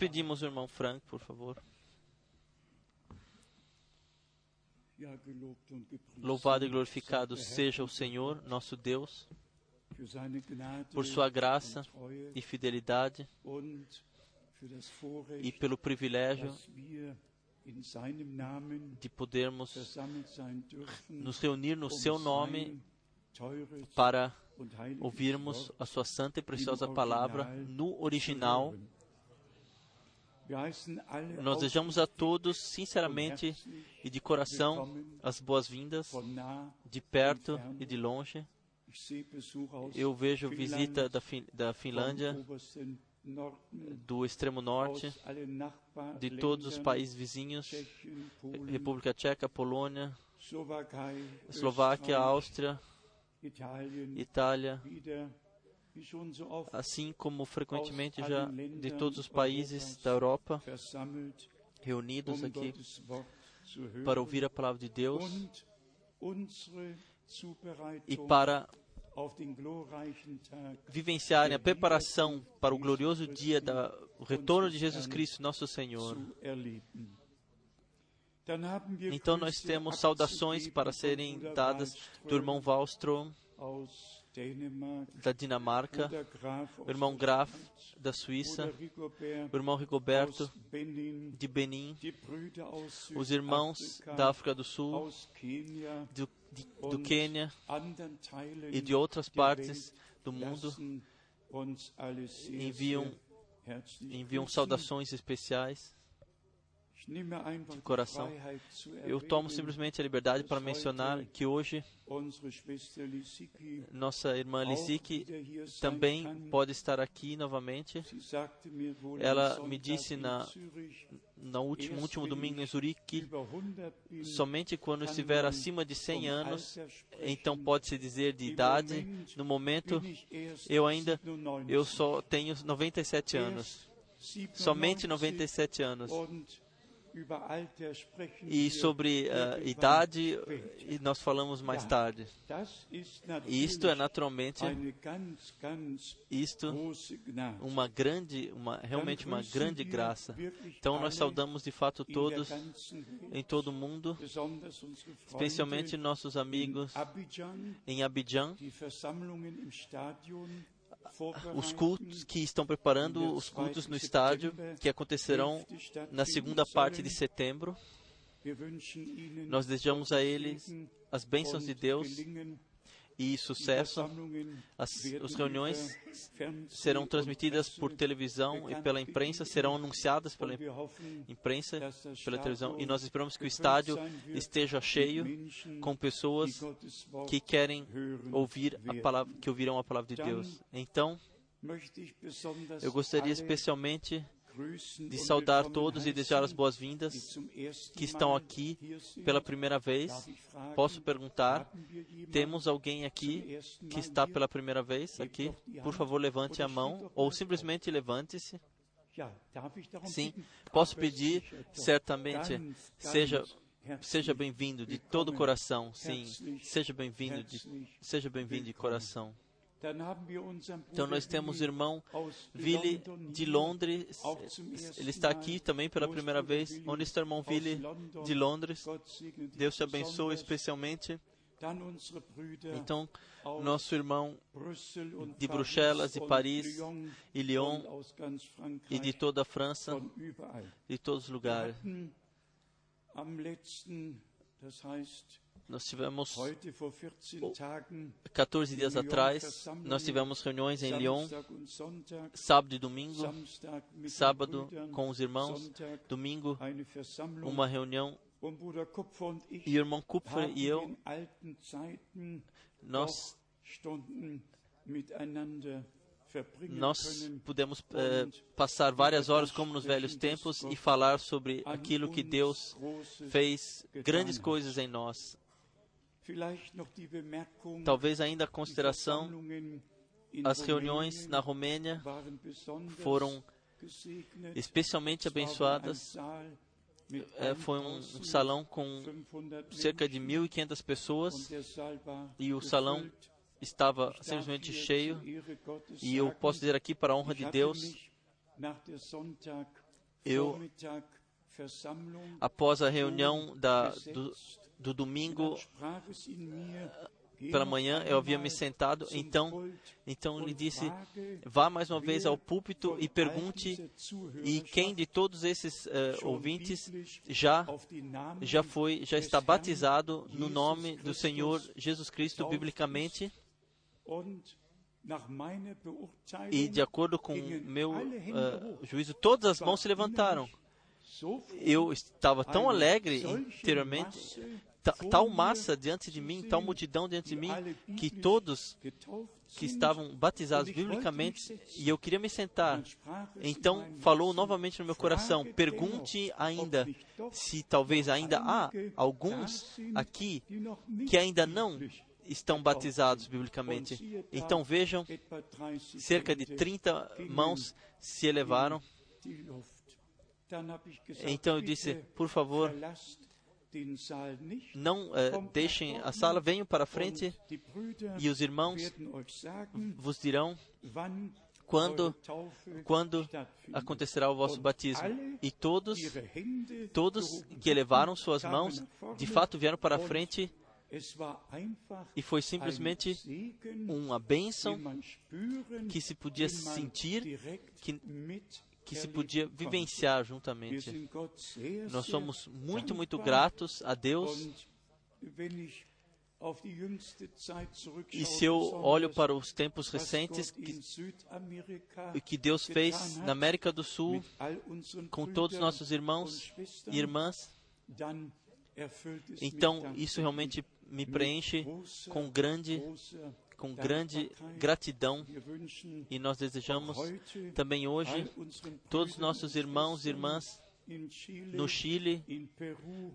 pedimos o irmão Frank, por favor. Louvado e glorificado seja o Senhor, nosso Deus, por sua graça e fidelidade e pelo privilégio de podermos nos reunir no seu nome para ouvirmos a sua santa e preciosa palavra no original. Nós desejamos a todos, sinceramente e de coração, as boas-vindas, de perto e de longe. Eu vejo visita da, fin da Finlândia, do extremo norte, de todos os países vizinhos, República Tcheca, Polônia, Eslováquia, Áustria, Itália, assim como frequentemente já de todos os países da Europa, reunidos aqui para ouvir a palavra de Deus e para vivenciarem a preparação para o glorioso dia do retorno de Jesus Cristo, nosso Senhor. Então nós temos saudações para serem dadas do irmão Wallström da Dinamarca, o irmão Graf da Suíça, o irmão Rigoberto de Benin, os irmãos da África do Sul, do, de, do Quênia e de outras partes do mundo enviam, enviam saudações especiais coração. Eu tomo simplesmente a liberdade para mencionar que hoje nossa irmã Lissiki também pode estar aqui novamente. Ela me disse na, no último, último domingo em Zurique que somente quando estiver acima de 100 anos, então pode-se dizer de idade. No momento, eu ainda eu só tenho 97 anos. Somente 97 anos. E sobre uh, idade, nós falamos mais tarde. Isto é naturalmente isto uma grande, uma realmente uma grande graça. Então nós saudamos de fato todos em todo o mundo, especialmente nossos amigos em Abidjan, os cultos que estão preparando os cultos no estádio que acontecerão na segunda parte de setembro. Nós desejamos a eles as bênçãos de Deus e sucesso. As, as reuniões serão transmitidas por televisão e pela imprensa, serão anunciadas pela imprensa, pela televisão, e nós esperamos que o estádio esteja cheio com pessoas que querem ouvir a palavra, que ouvirão a palavra de Deus. Então, eu gostaria especialmente de saudar todos e desejar as boas-vindas que estão aqui pela primeira vez. Posso perguntar: temos alguém aqui que está pela primeira vez aqui? Por favor, levante a mão ou simplesmente levante-se. Sim, posso pedir certamente, seja seja bem-vindo de todo o coração. Sim, seja bem-vindo, seja bem-vindo de coração. Então nós temos o irmão Ville de Londres, ele está aqui também pela primeira vez. Onde está o irmão Ville de Londres? Deus te abençoe especialmente. Então, nosso irmão de Bruxelas, de Paris, e Lyon, e de toda a França, de todos os lugares. Nós tivemos 14 dias atrás, nós tivemos reuniões em Lyon, sábado e domingo, sábado com os irmãos, domingo uma reunião e o irmão Kupfer e eu, nós nós podemos eh, passar várias horas como nos velhos tempos e falar sobre aquilo que Deus fez, grandes coisas em nós. Talvez ainda a consideração, as reuniões na Romênia foram especialmente abençoadas. É, foi um, um, salão com cerca de 1.500 pessoas e o salão estava simplesmente cheio. E eu posso dizer aqui, para a honra de Deus, eu, após a reunião da, do, do domingo pela manhã, eu havia me sentado, então, então ele disse, vá mais uma vez ao púlpito e pergunte, e quem de todos esses uh, ouvintes já, já foi, já está batizado no nome do Senhor Jesus Cristo biblicamente? E de acordo com meu uh, juízo, todas as mãos se levantaram. Eu estava tão alegre interiormente, tal massa diante de mim, tal multidão diante de mim, que todos que estavam batizados biblicamente, e eu queria me sentar. Então falou novamente no meu coração: pergunte ainda se talvez ainda há alguns aqui que ainda não estão batizados biblicamente. Então vejam, cerca de 30 mãos se elevaram. Então eu disse, por favor, não uh, deixem a sala, venham para a frente e os irmãos vos dirão quando, quando acontecerá o vosso batismo. E todos, todos que elevaram suas mãos, de fato vieram para a frente e foi simplesmente uma bênção que se podia sentir, que, que se podia vivenciar juntamente. Nós somos muito, muito gratos a Deus. E se eu olho para os tempos recentes que, que Deus fez na América do Sul com todos os nossos irmãos e irmãs, então isso realmente me preenche com grande com grande gratidão. e nós desejamos também hoje todos os nossos irmãos e irmãs no Chile,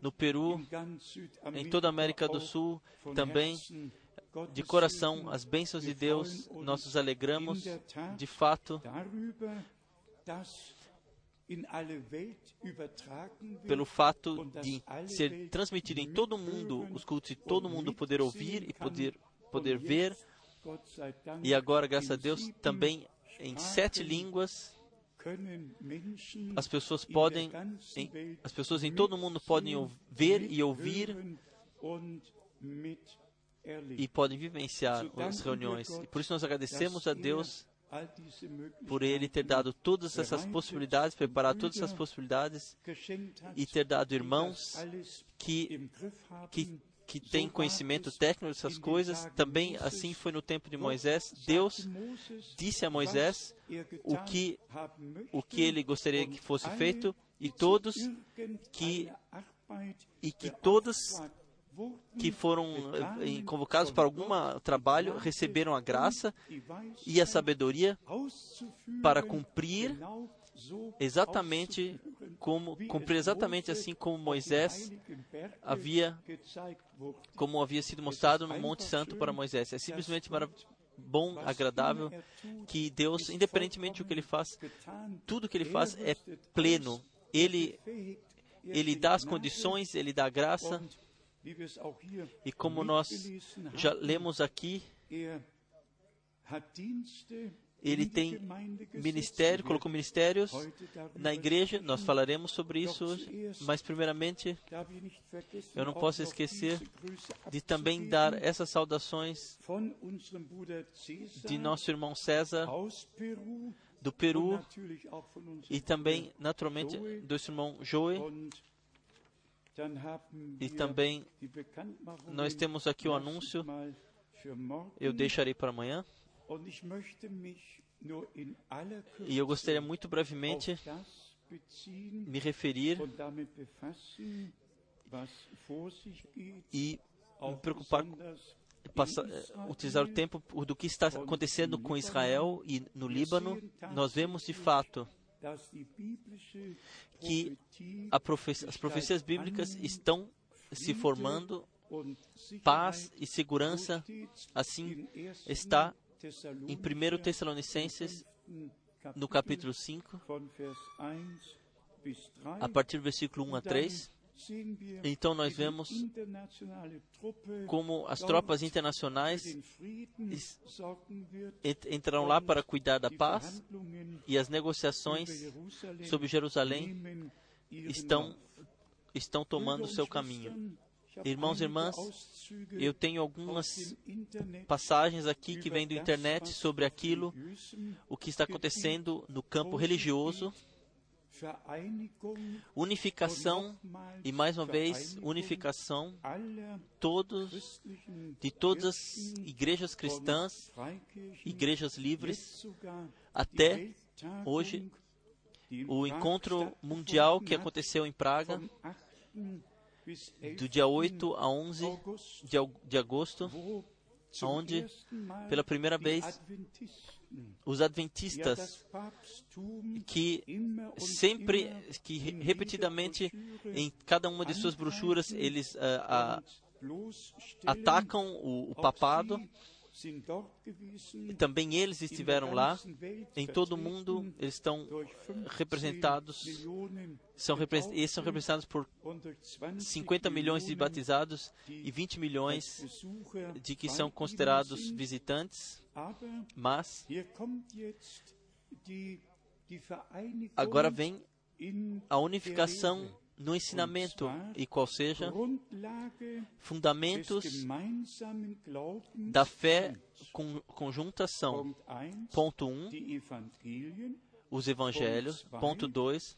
no Peru, em toda a América do Sul, também de coração as bênçãos de Deus, nós nos alegramos de fato pelo fato de ser transmitido em todo o mundo os cultos e todo mundo poder ouvir e poder, poder ver. E agora, graças a Deus, também em sete línguas as pessoas podem, em, as pessoas em todo o mundo podem ver e ouvir e podem vivenciar as reuniões. E por isso nós agradecemos a Deus por Ele ter dado todas essas possibilidades, preparado todas essas possibilidades e ter dado irmãos que, que, que têm conhecimento técnico dessas coisas. Também assim foi no tempo de Moisés. Deus disse a Moisés o que, o que ele gostaria que fosse feito e todos que e que todos que foram eh, convocados para algum trabalho receberam a graça e a sabedoria para cumprir exatamente como cumprir exatamente assim como Moisés havia como havia sido mostrado no Monte Santo para Moisés. É simplesmente bom, agradável que Deus, independentemente do que ele faz, tudo que ele faz é pleno. Ele ele dá as condições, ele dá a graça e como nós já lemos aqui, ele tem ministério, colocou ministérios na igreja, nós falaremos sobre isso hoje, mas primeiramente, eu não posso esquecer de também dar essas saudações de nosso irmão César, do Peru, e também, naturalmente, do seu irmão Joey, e também nós temos aqui o anúncio, eu deixarei para amanhã. E eu gostaria muito brevemente me referir e me preocupar, passar, utilizar o tempo do que está acontecendo com Israel e no Líbano. Nós vemos de fato que profe as profecias bíblicas estão se formando, paz e segurança, assim está em 1 Tessalonicenses, no capítulo 5, a partir do versículo 1 a 3, Então nós vemos como as tropas internacionais entrarão lá para cuidar da paz e as negociações sobre Jerusalém estão, estão tomando seu caminho. Irmãos e irmãs, eu tenho algumas passagens aqui que vêm do internet sobre aquilo, o que está acontecendo no campo religioso, unificação e mais uma vez unificação todos de todas as igrejas cristãs, igrejas livres, até hoje o encontro mundial que aconteceu em Praga do dia 8 a 11 de agosto, onde pela primeira vez os adventistas que sempre, que repetidamente em cada uma de suas brochuras eles uh, uh, atacam o, o papado também eles estiveram lá. Em todo o mundo, eles estão representados. São, eles são representados por 50 milhões de batizados e 20 milhões de que são considerados visitantes. Mas agora vem a unificação no ensinamento, e qual seja fundamentos da fé conjunta são, ponto 1, um, os evangelhos, ponto 2,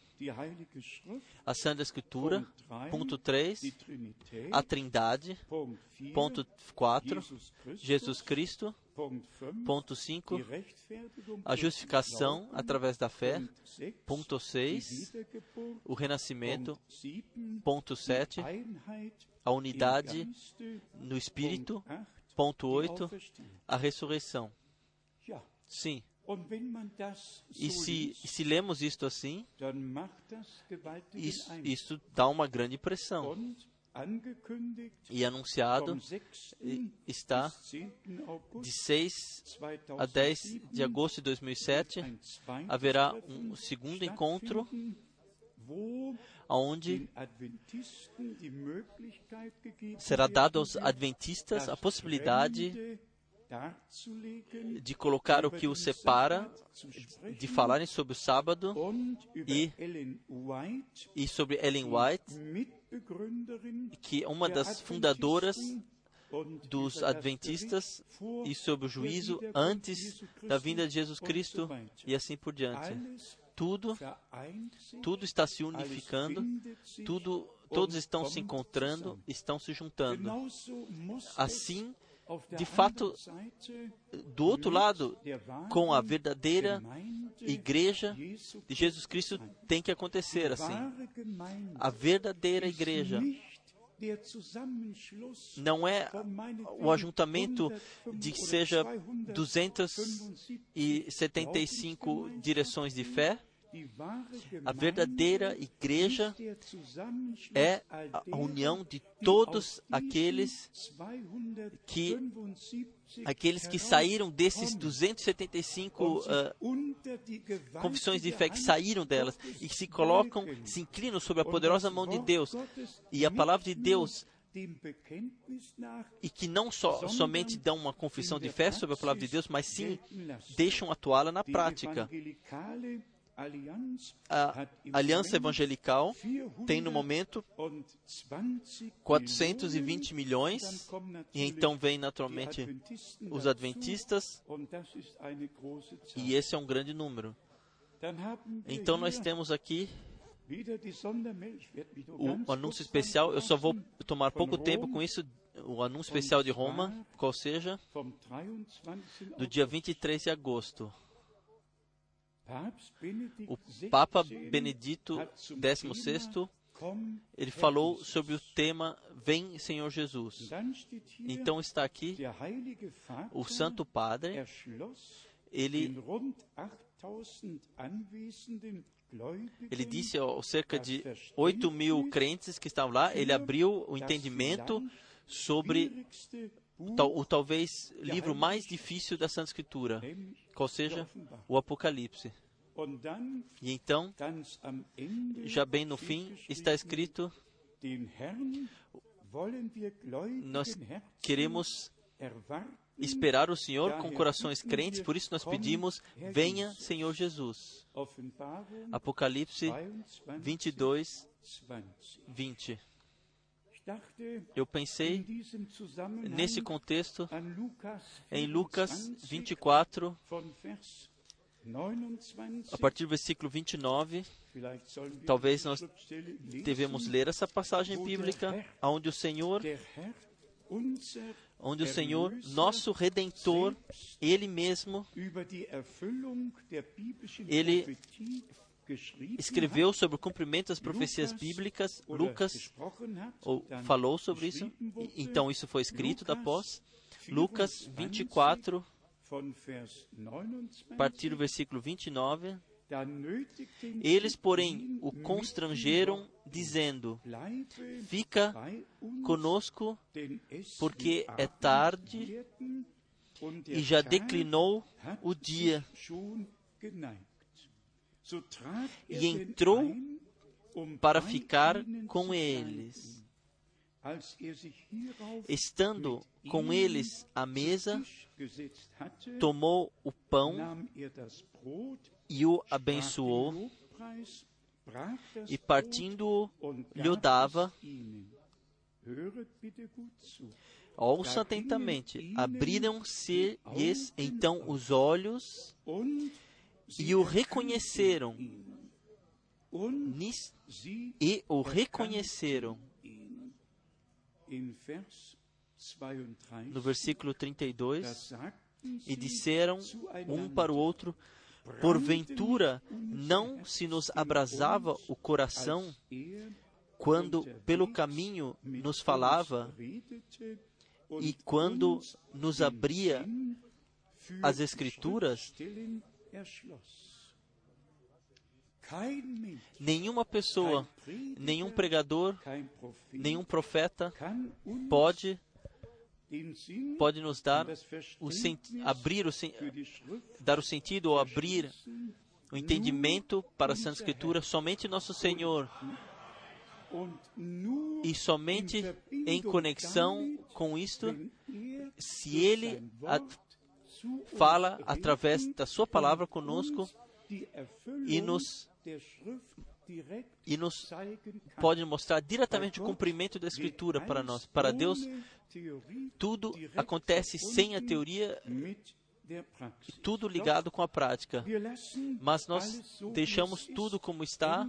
a Santa Escritura, ponto 3, a Trindade, ponto 4, Jesus Cristo, ponto 5, a justificação através da fé, ponto 6, o renascimento, ponto 7, a unidade no Espírito, ponto 8, a ressurreição. Sim. E se, se lemos isto assim, isso, isso dá uma grande pressão. E anunciado está de 6 a 10 de agosto de 2007 haverá um segundo encontro onde será dado aos adventistas a possibilidade de colocar o que os separa, de falarem sobre o sábado e, e sobre Ellen White, que é uma das fundadoras dos adventistas e sobre o juízo antes da vinda de Jesus Cristo e assim por diante. Tudo, tudo está se unificando, tudo, todos estão se encontrando, estão se juntando. Assim, de fato, do outro lado, com a verdadeira igreja de Jesus Cristo, tem que acontecer assim. A verdadeira igreja não é o ajuntamento de que seja 275 direções de fé, a verdadeira igreja é a união de todos aqueles que aqueles que saíram desses 275 uh, ah, confissões de fé que saíram delas e que se colocam, se inclinam sobre a poderosa mão de Deus e a palavra de Deus e que não só, somente dão uma confissão de fé sobre a palavra de Deus, mas sim deixam atuá-la na prática. A Aliança Evangelical tem no momento 420 milhões, e então vem naturalmente os Adventistas, e esse é um grande número. Então nós temos aqui o anúncio especial. Eu só vou tomar pouco tempo com isso. O anúncio especial de Roma, qual seja, do dia 23 de agosto. O Papa Benedito XVI ele falou sobre o tema Vem Senhor Jesus. Então está aqui o Santo Padre, ele ele disse aos cerca de 8 mil crentes que estavam lá, ele abriu o entendimento sobre o, o talvez livro mais difícil da Santa Escritura, qual seja o Apocalipse. E então, já bem no fim, está escrito Nós queremos esperar o Senhor com corações crentes, por isso nós pedimos: venha, Senhor Jesus. Apocalipse 22, 20. Eu pensei nesse contexto em Lucas 24, a partir do versículo 29. Talvez nós devemos ler essa passagem bíblica, onde o Senhor, onde o Senhor, nosso Redentor, Ele mesmo, Ele escreveu sobre o cumprimento das profecias bíblicas, Lucas ou, falou sobre isso, então isso foi escrito após. Lucas 24, a partir do versículo 29. Eles, porém, o constrangeram, dizendo: Fica conosco, porque é tarde e já declinou o dia e entrou para ficar com eles. Estando com eles à mesa, tomou o pão e o abençoou, e partindo-o, lhe dava. Ouça atentamente. Abriram-se-lhes então os olhos e o reconheceram. E o reconheceram. No versículo 32, e disseram um para o outro: Porventura não se nos abrasava o coração quando pelo caminho nos falava e quando nos abria as Escrituras? Nenhuma pessoa, nenhum pregador, nenhum profeta pode pode nos dar o abrir o dar o sentido ou abrir o entendimento para a Santa Escritura somente nosso Senhor. e somente em conexão com isto se ele fala através da Sua palavra conosco e nos, e nos pode mostrar diretamente o cumprimento da Escritura para nós. Para Deus, tudo acontece sem a teoria tudo ligado com a prática. Mas nós deixamos tudo como está.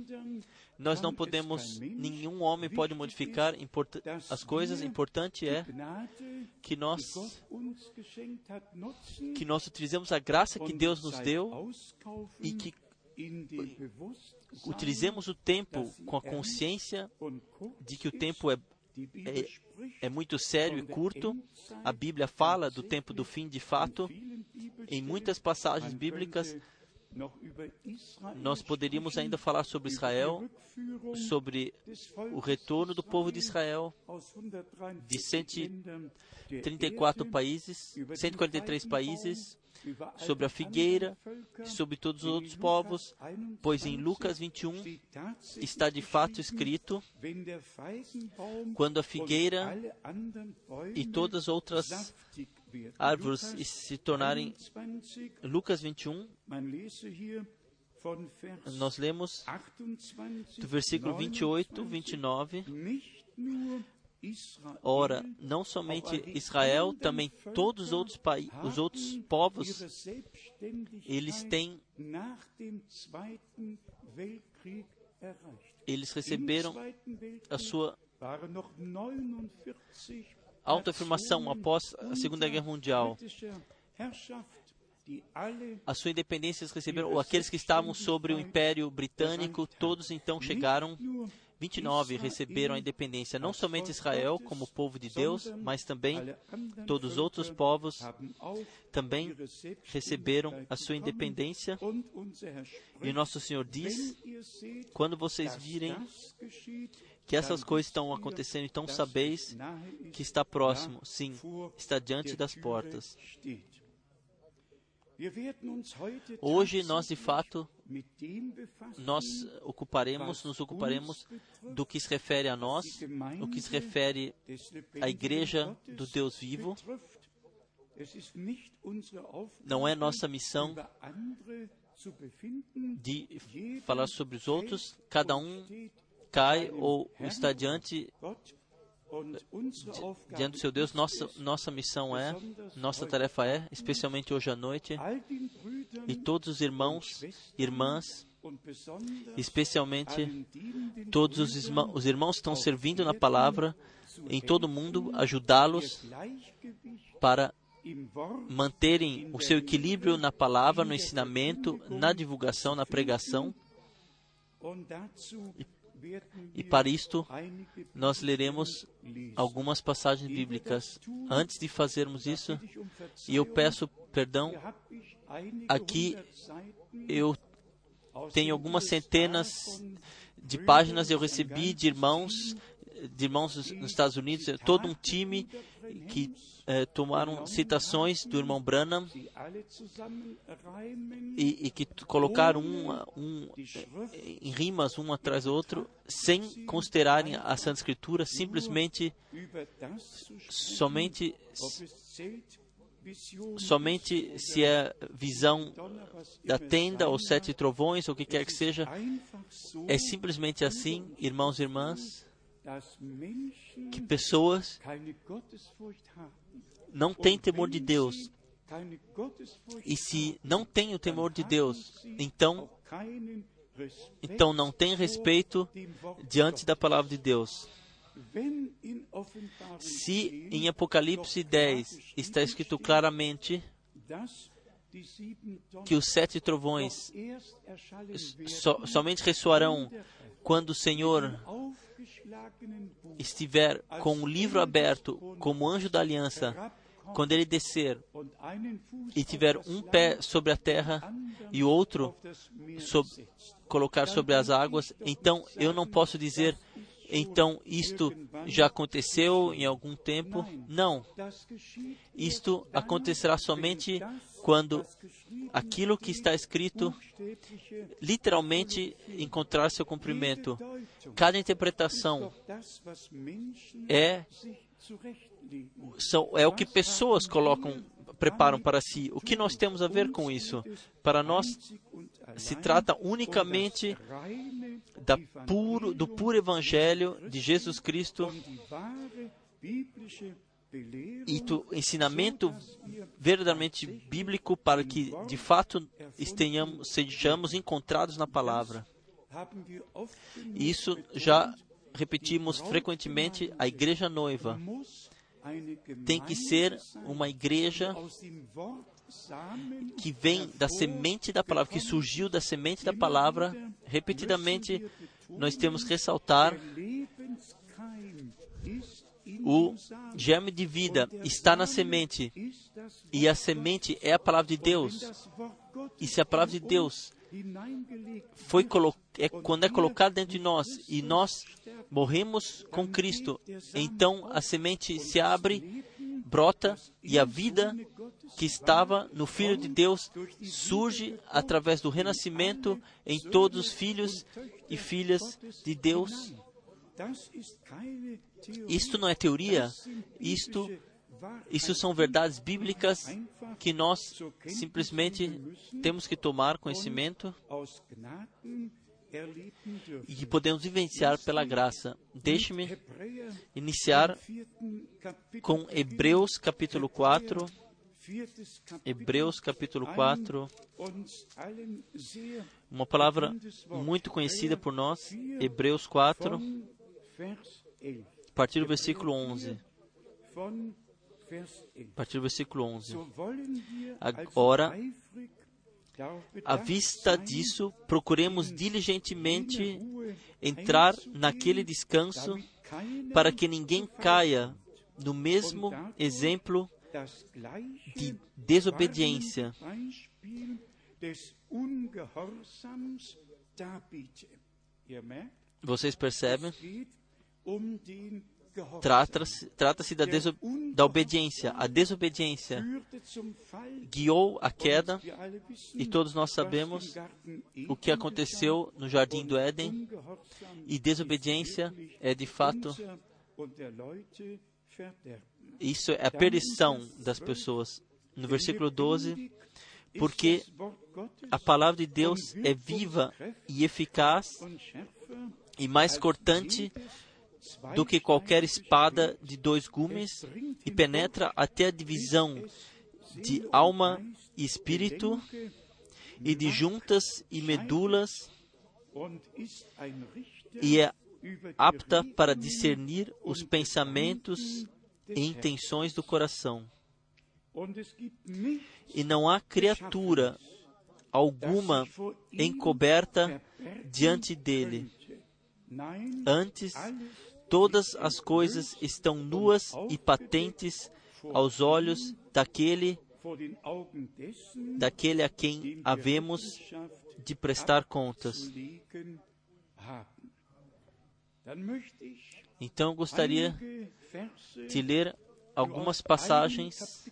Nós não podemos, nenhum homem pode modificar as coisas. Importante é que nós que nós utilizemos a graça que Deus nos deu e que utilizemos o tempo com a consciência de que o tempo é é, é, muito sério e curto. A Bíblia fala do tempo do fim de fato. Em muitas passagens bíblicas, nós poderíamos ainda falar sobre Israel, sobre o retorno do povo de Israel de 134 países, 143 países, sobre a figueira, sobre todos os outros povos, pois em Lucas 21 está de fato escrito: quando a figueira e todas as outras árvores se tornarem. Lucas 21, nós lemos do versículo 28, 29. Ora, não somente Israel, também todos os outros, os outros povos, eles têm eles receberam a sua autoafirmação após a Segunda Guerra Mundial. A sua independência eles receberam, ou aqueles que estavam sobre o Império Britânico, todos então chegaram 29 receberam a independência, não somente Israel como povo de Deus, mas também todos os outros povos também receberam a sua independência. E nosso Senhor diz: quando vocês virem que essas coisas estão acontecendo, então sabeis que está próximo, sim, está diante das portas. Hoje nós de fato nós ocuparemos, nos ocuparemos do que se refere a nós, o que se refere à igreja do Deus vivo. Não é nossa missão de falar sobre os outros. Cada um cai ou está diante diante do seu Deus, nossa, nossa missão é, nossa tarefa é, especialmente hoje à noite, e todos os irmãos, irmãs, especialmente todos os, irmãos, os irmãos que estão servindo na palavra em todo o mundo, ajudá-los para manterem o seu equilíbrio na palavra, no ensinamento, na divulgação, na pregação. E e para isto, nós leremos algumas passagens bíblicas. Antes de fazermos isso, e eu peço perdão, aqui eu tenho algumas centenas de páginas eu recebi de irmãos, de irmãos nos Estados Unidos, todo um time que eh, tomaram citações do irmão Branham e, e que colocaram um, um, em rimas um atrás do outro, sem considerarem a Santa Escritura, simplesmente somente somente se é visão da tenda ou sete trovões ou o que quer que seja, é simplesmente assim, irmãos e irmãs, que pessoas não têm temor de Deus. E se não tem o temor de Deus, então, então não tem respeito diante da palavra de Deus. Se em Apocalipse 10 está escrito claramente que os sete trovões so, somente ressoarão quando o Senhor estiver com o livro aberto como anjo da aliança, quando ele descer e tiver um pé sobre a terra e o outro colocar sobre as águas, então eu não posso dizer então isto já aconteceu em algum tempo? Não. Isto acontecerá somente quando aquilo que está escrito literalmente encontrar seu cumprimento. Cada interpretação é são, é o que pessoas colocam, preparam para si. O que nós temos a ver com isso? Para nós, se trata unicamente da puro, do puro Evangelho de Jesus Cristo e do ensinamento verdadeiramente bíblico para que, de fato, estejamos, sejamos encontrados na palavra. Isso já repetimos frequentemente, a igreja noiva tem que ser uma igreja que vem da semente da palavra, que surgiu da semente da palavra. Repetidamente, nós temos que ressaltar o germe de vida está na semente e a semente é a palavra de Deus. E se a palavra de Deus foi é, quando é colocada dentro de nós e nós morremos com Cristo, então a semente se abre, brota e a vida que estava no Filho de Deus surge através do renascimento em todos os filhos e filhas de Deus. Isto não é teoria, isto, isso são verdades bíblicas que nós simplesmente temos que tomar conhecimento e que podemos vivenciar pela graça. Deixe-me iniciar com Hebreus capítulo 4. Hebreus capítulo 4, uma palavra muito conhecida por nós, Hebreus 4, a partir do versículo 11. A partir do versículo 11. Agora, à vista disso, procuremos diligentemente entrar naquele descanso para que ninguém caia no mesmo exemplo de desobediência. Vocês percebem? Trata-se trata da, da obediência. A desobediência guiou a queda, e todos nós sabemos o que aconteceu no jardim do Éden, e desobediência é de fato. Isso é a perdição das pessoas. No versículo 12, porque a palavra de Deus é viva e eficaz e mais cortante do que qualquer espada de dois gumes e penetra até a divisão de alma e espírito e de juntas e medulas e é apta para discernir os pensamentos e intenções do coração. E não há criatura alguma encoberta diante dele. Antes, todas as coisas estão nuas e patentes aos olhos daquele daquele a quem havemos de prestar contas. Então gostaria de ler algumas passagens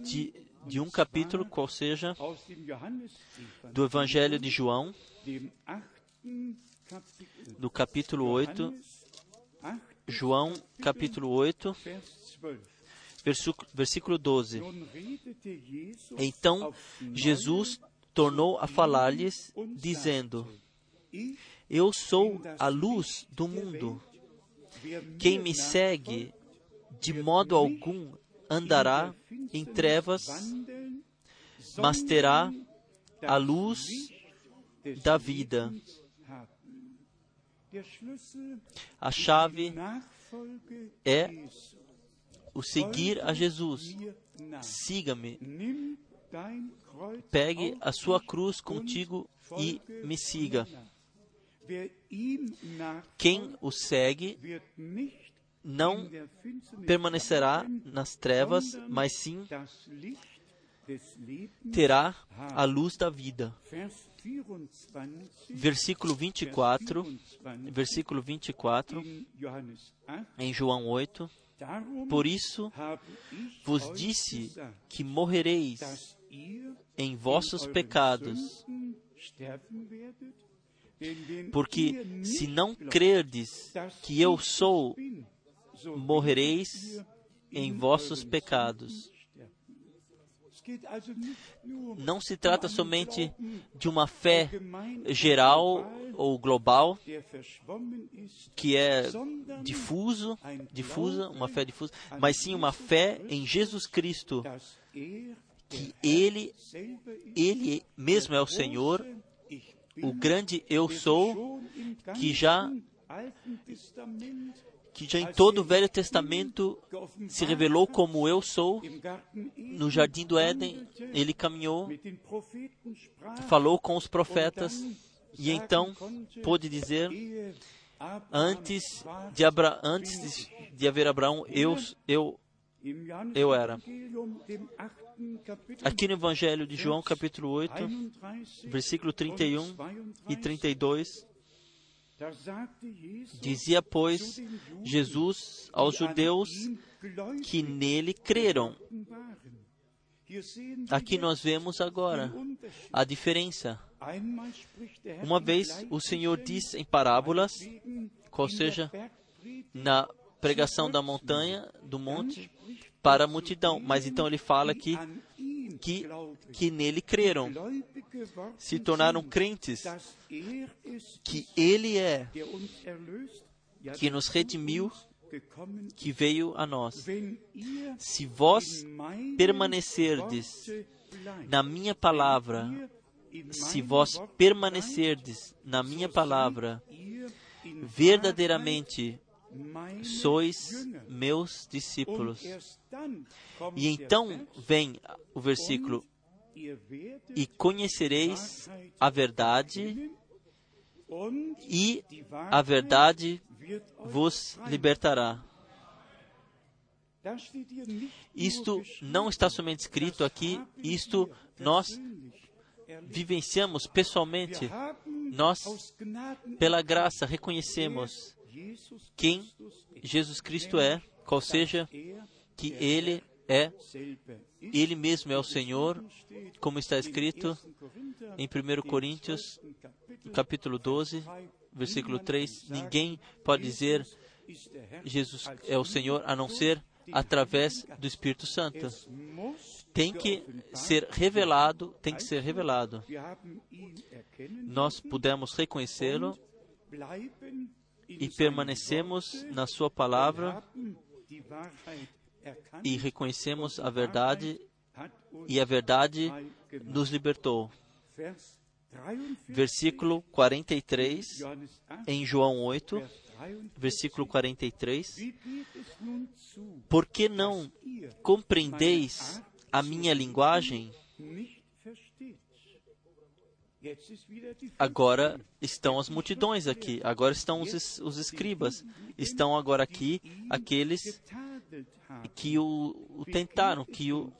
de, de um capítulo, qual seja, do Evangelho de João, do capítulo 8, João, capítulo 8, versículo 12. Então Jesus tornou a falar-lhes, dizendo: Eu sou a luz do mundo. Quem me segue, de modo algum andará em trevas, mas terá a luz da vida. A chave é o seguir a Jesus. Siga-me. Pegue a sua cruz contigo e me siga. Quem o segue não permanecerá nas trevas, mas sim terá a luz da vida. Versículo 24, versículo 24, em João 8. Por isso vos disse que morrereis em vossos pecados, porque se não crerdes que eu sou, morrereis em vossos pecados. Não se trata somente de uma fé geral ou global, que é difuso, difusa, uma fé difusa, mas sim uma fé em Jesus Cristo, que Ele, Ele mesmo é o Senhor, o grande Eu sou, que já que já em todo o Velho Testamento se revelou como eu sou. No jardim do Éden, ele caminhou, falou com os profetas e então pôde dizer: antes de, Abra, antes de, de haver Abraão, eu, eu, eu era. Aqui no Evangelho de João, capítulo 8, versículo 31 e 32, Dizia, pois, Jesus aos judeus que nele creram. Aqui nós vemos agora a diferença. Uma vez o Senhor diz em parábolas, qual seja, na pregação da montanha, do monte, para a multidão. Mas então ele fala que, que, que nele creram, se tornaram crentes, que ele é, que nos redimiu, que veio a nós. Se vós permanecerdes na minha palavra, se vós permanecerdes na minha palavra, verdadeiramente sois meus discípulos. E então vem o versículo: E conhecereis a verdade, e a verdade vos libertará. Isto não está somente escrito aqui, isto nós vivenciamos pessoalmente. Nós, pela graça, reconhecemos quem Jesus Cristo é, qual seja que Ele é, Ele mesmo é o Senhor, como está escrito em 1 Coríntios, capítulo 12, versículo 3. Ninguém pode dizer Jesus é o Senhor a não ser através do Espírito Santo. Tem que ser revelado, tem que ser revelado. Nós pudemos reconhecê-lo e permanecemos na Sua palavra e reconhecemos a verdade e a verdade nos libertou. Versículo 43 em João 8, versículo 43. Por que não compreendeis a minha linguagem? Agora estão as multidões aqui, agora estão os, os escribas, estão agora aqui aqueles que o, o tentaram, que o.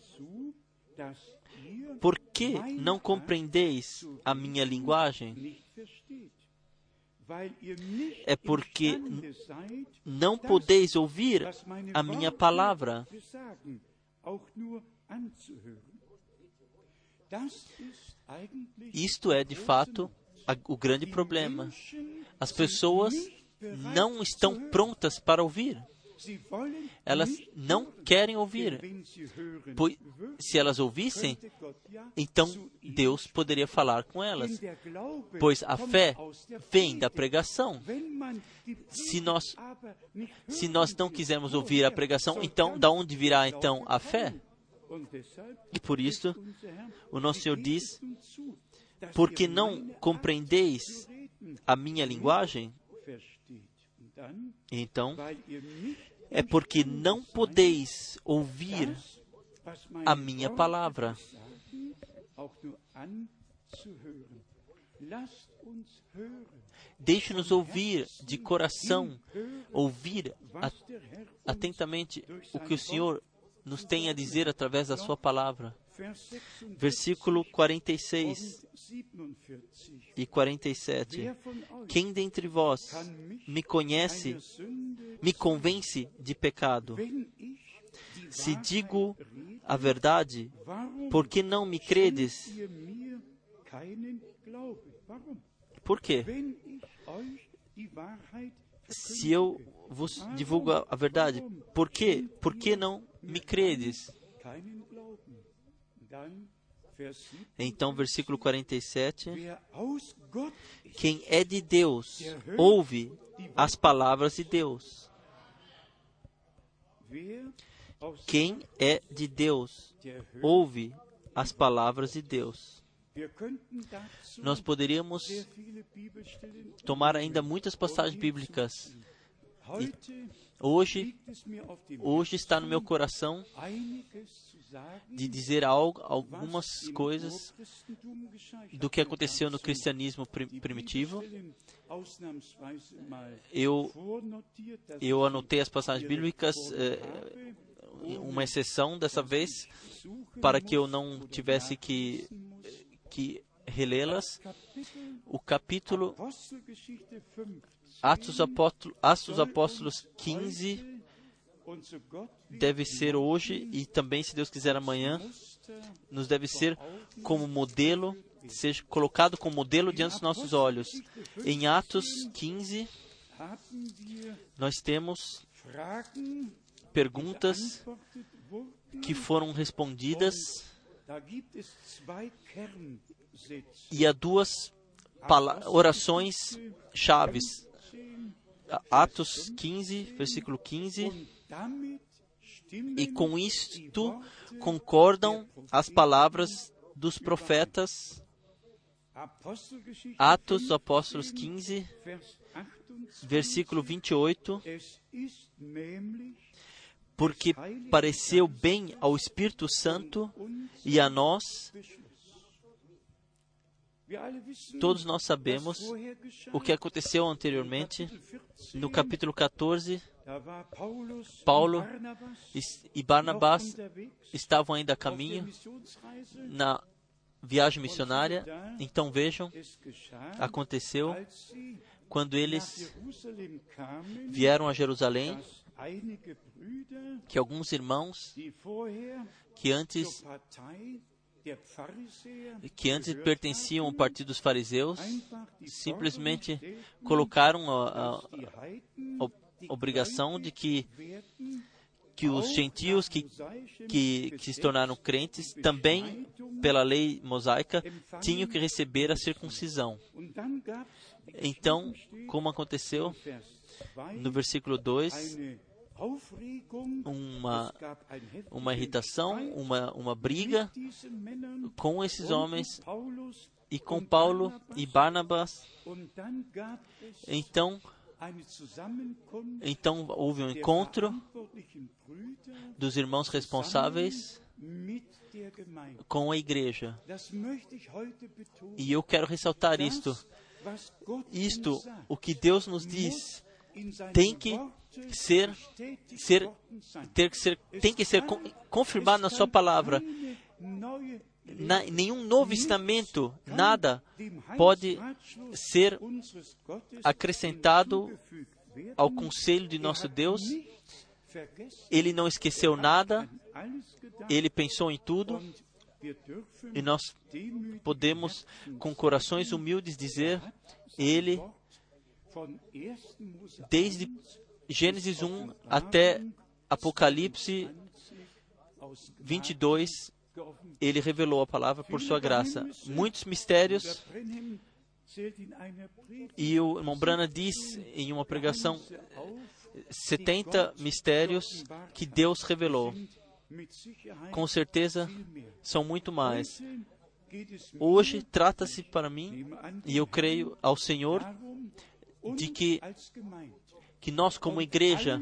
Por que não compreendeis a minha linguagem? É porque não podeis ouvir a minha palavra. Isto é, de fato, o grande problema. As pessoas não estão prontas para ouvir. Elas não querem ouvir. Pois, se elas ouvissem, então Deus poderia falar com elas. Pois a fé vem da pregação. Se nós, se nós não quisermos ouvir a pregação, então da onde virá então a fé? E por isso, o nosso Senhor diz: porque não compreendeis a minha linguagem? Então, é porque não podeis ouvir a minha palavra. Deixe-nos ouvir de coração, ouvir atentamente o que o Senhor nos tem a dizer através da Sua palavra. Versículo 46 e 47. Quem dentre vós me conhece, me convence de pecado? Se digo a verdade, por que não me credes? Por quê? Se eu vos divulgo a verdade, por quê? Por que não me credes? Então, versículo 47: Quem é de Deus ouve as palavras de Deus. Quem é de Deus ouve as palavras de Deus. Nós poderíamos tomar ainda muitas passagens bíblicas. Hoje, hoje está no meu coração de dizer algo, algumas coisas do que aconteceu no cristianismo primitivo. Eu, eu anotei as passagens bíblicas, eh, uma exceção dessa vez, para que eu não tivesse que, que relê-las. O capítulo Atos, Apóstolo, Atos Apóstolos 15 deve ser hoje e também, se Deus quiser, amanhã, nos deve ser como modelo, seja colocado como modelo diante dos nossos olhos. Em Atos 15, nós temos perguntas que foram respondidas e há duas orações chaves. Atos 15, versículo 15 e com isto concordam as palavras dos profetas. Atos dos Apóstolos 15, versículo 28. Porque pareceu bem ao Espírito Santo e a nós Todos nós sabemos o que aconteceu anteriormente no capítulo 14. Paulo e Barnabás estavam ainda a caminho na viagem missionária. Então vejam, aconteceu quando eles vieram a Jerusalém, que alguns irmãos que antes que antes pertenciam ao partido dos fariseus simplesmente colocaram a, a, a obrigação de que que os gentios que, que, que se tornaram crentes também pela lei mosaica tinham que receber a circuncisão. Então, como aconteceu no versículo 2, uma, uma irritação, uma, uma briga com esses homens e com Paulo e Barnabas. Então, então houve um encontro dos irmãos responsáveis com a igreja. E eu quero ressaltar isto. Isto, o que Deus nos diz, tem que ser, ser, ter que ser, tem que ser confirmado na sua palavra. Na, nenhum novo estamento, nada pode ser acrescentado ao conselho de nosso Deus. Ele não esqueceu nada, ele pensou em tudo, e nós podemos, com corações humildes, dizer: Ele, desde Gênesis 1 até Apocalipse 22, ele revelou a palavra por sua graça. Muitos mistérios. E o irmão Brana diz em uma pregação 70 mistérios que Deus revelou. Com certeza são muito mais. Hoje trata-se para mim, e eu creio ao Senhor, de que que nós, como igreja,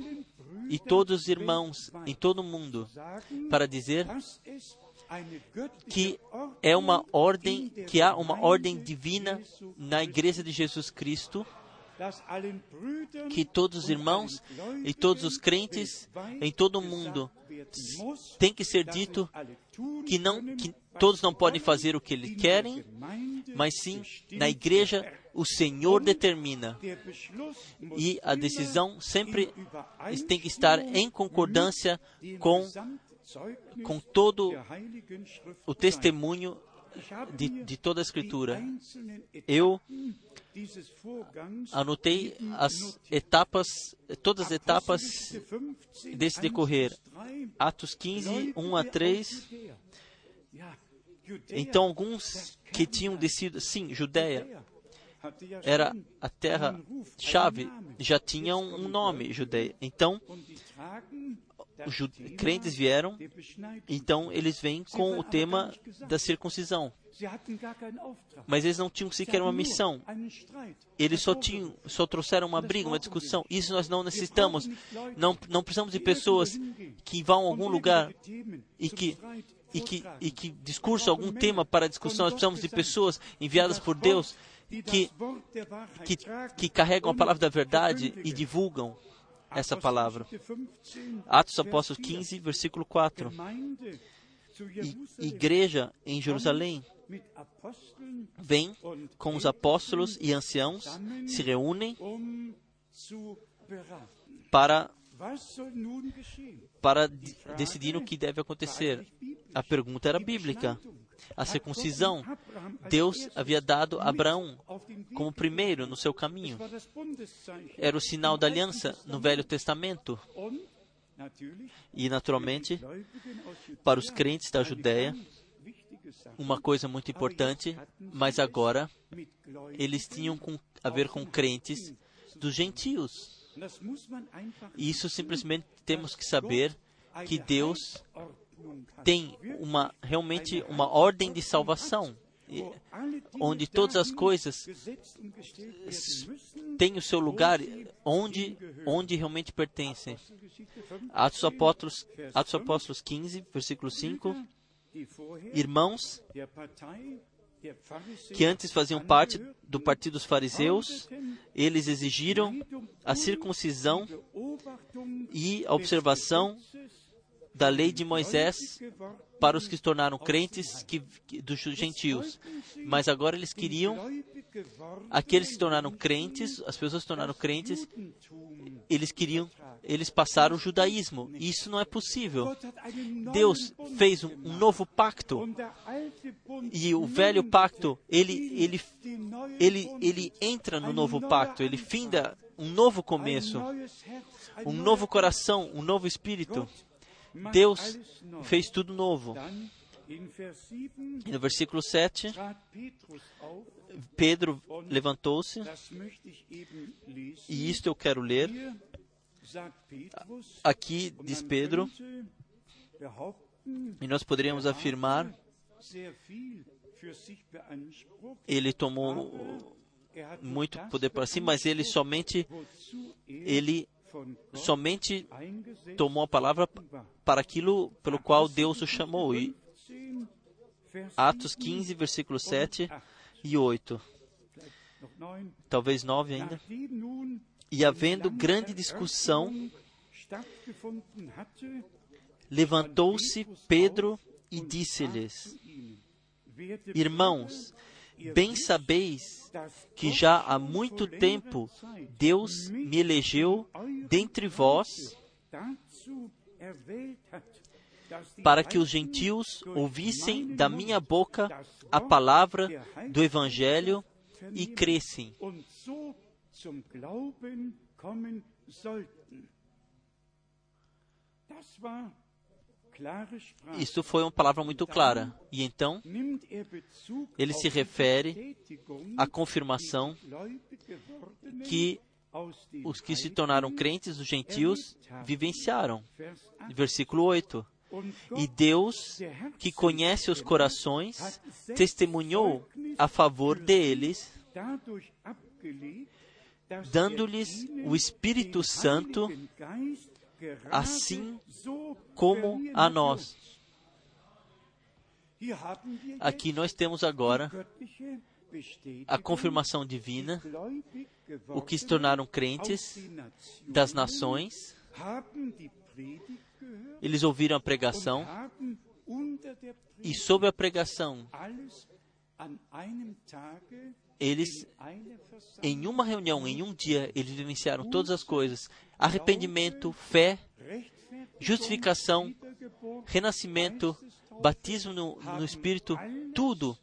e todos os irmãos em todo o mundo, para dizer que é uma ordem, que há uma ordem divina na igreja de Jesus Cristo, que todos os irmãos e todos os crentes em todo o mundo tem que ser dito que não que todos não podem fazer o que eles querem, mas sim na igreja o Senhor determina. E a decisão sempre tem que estar em concordância com, com todo o testemunho de, de toda a Escritura. Eu anotei as etapas, todas as etapas desse decorrer. Atos 15, 1 a 3. Então, alguns que tinham descido, sim, Judéia, era a terra-chave, já tinha um nome, Judeia. Então, os crentes vieram, então eles vêm com o tema da circuncisão. Mas eles não tinham sequer uma missão. Eles só tinham, só trouxeram uma briga, uma discussão. Isso nós não necessitamos. Não, não precisamos de pessoas que vão a algum lugar e que e que, e que discursam algum tema para discussão. Nós precisamos de pessoas enviadas por Deus que, que, que carregam a palavra da verdade e divulgam essa palavra. Atos Apóstolos 15, versículo 4. igreja em Jerusalém vem com os apóstolos e anciãos, se reúnem para para decidir o que deve acontecer. A pergunta era bíblica. A circuncisão, Deus havia dado a Abraão como primeiro no seu caminho. Era o sinal da aliança no Velho Testamento. E, naturalmente, para os crentes da Judéia, uma coisa muito importante, mas agora eles tinham a ver com crentes dos gentios. Isso simplesmente temos que saber que Deus tem uma realmente uma ordem de salvação onde todas as coisas têm o seu lugar onde onde realmente pertencem. Atos Apóstolos, Atos Apóstolos 15, versículo 5. Irmãos que antes faziam parte do partido dos fariseus, eles exigiram a circuncisão e a observação da lei de Moisés para os que se tornaram crentes que, dos gentios. Mas agora eles queriam aqueles que se tornaram crentes, as pessoas se tornaram crentes, eles queriam, eles passaram o judaísmo. E isso não é possível. Deus fez um, um novo pacto e o velho pacto, ele, ele, ele, ele entra no novo pacto, ele finda um novo começo, um novo coração, um novo espírito. Deus fez tudo novo. E no versículo 7, Pedro levantou-se, e isto eu quero ler. Aqui diz Pedro, e nós poderíamos afirmar, ele tomou muito poder para si, mas ele somente ele somente tomou a palavra para aquilo pelo qual Deus o chamou. E Atos 15, versículo 7 e 8. Talvez 9 ainda. E havendo grande discussão, levantou-se Pedro e disse-lhes: Irmãos, bem sabeis que já há muito tempo Deus me elegeu dentre vós para que os gentios ouvissem da minha boca a palavra do Evangelho e crescem. Isso foi uma palavra muito clara. E então, ele se refere à confirmação que os que se tornaram crentes, os gentios, vivenciaram. Versículo 8. E Deus, que conhece os corações, testemunhou a favor deles, dando-lhes o Espírito Santo, assim como a nós. Aqui nós temos agora a confirmação divina, o que se tornaram crentes das nações, eles ouviram a pregação e, sob a pregação, eles, em uma reunião, em um dia, eles vivenciaram todas as coisas: arrependimento, fé, justificação, renascimento, batismo no, no Espírito, tudo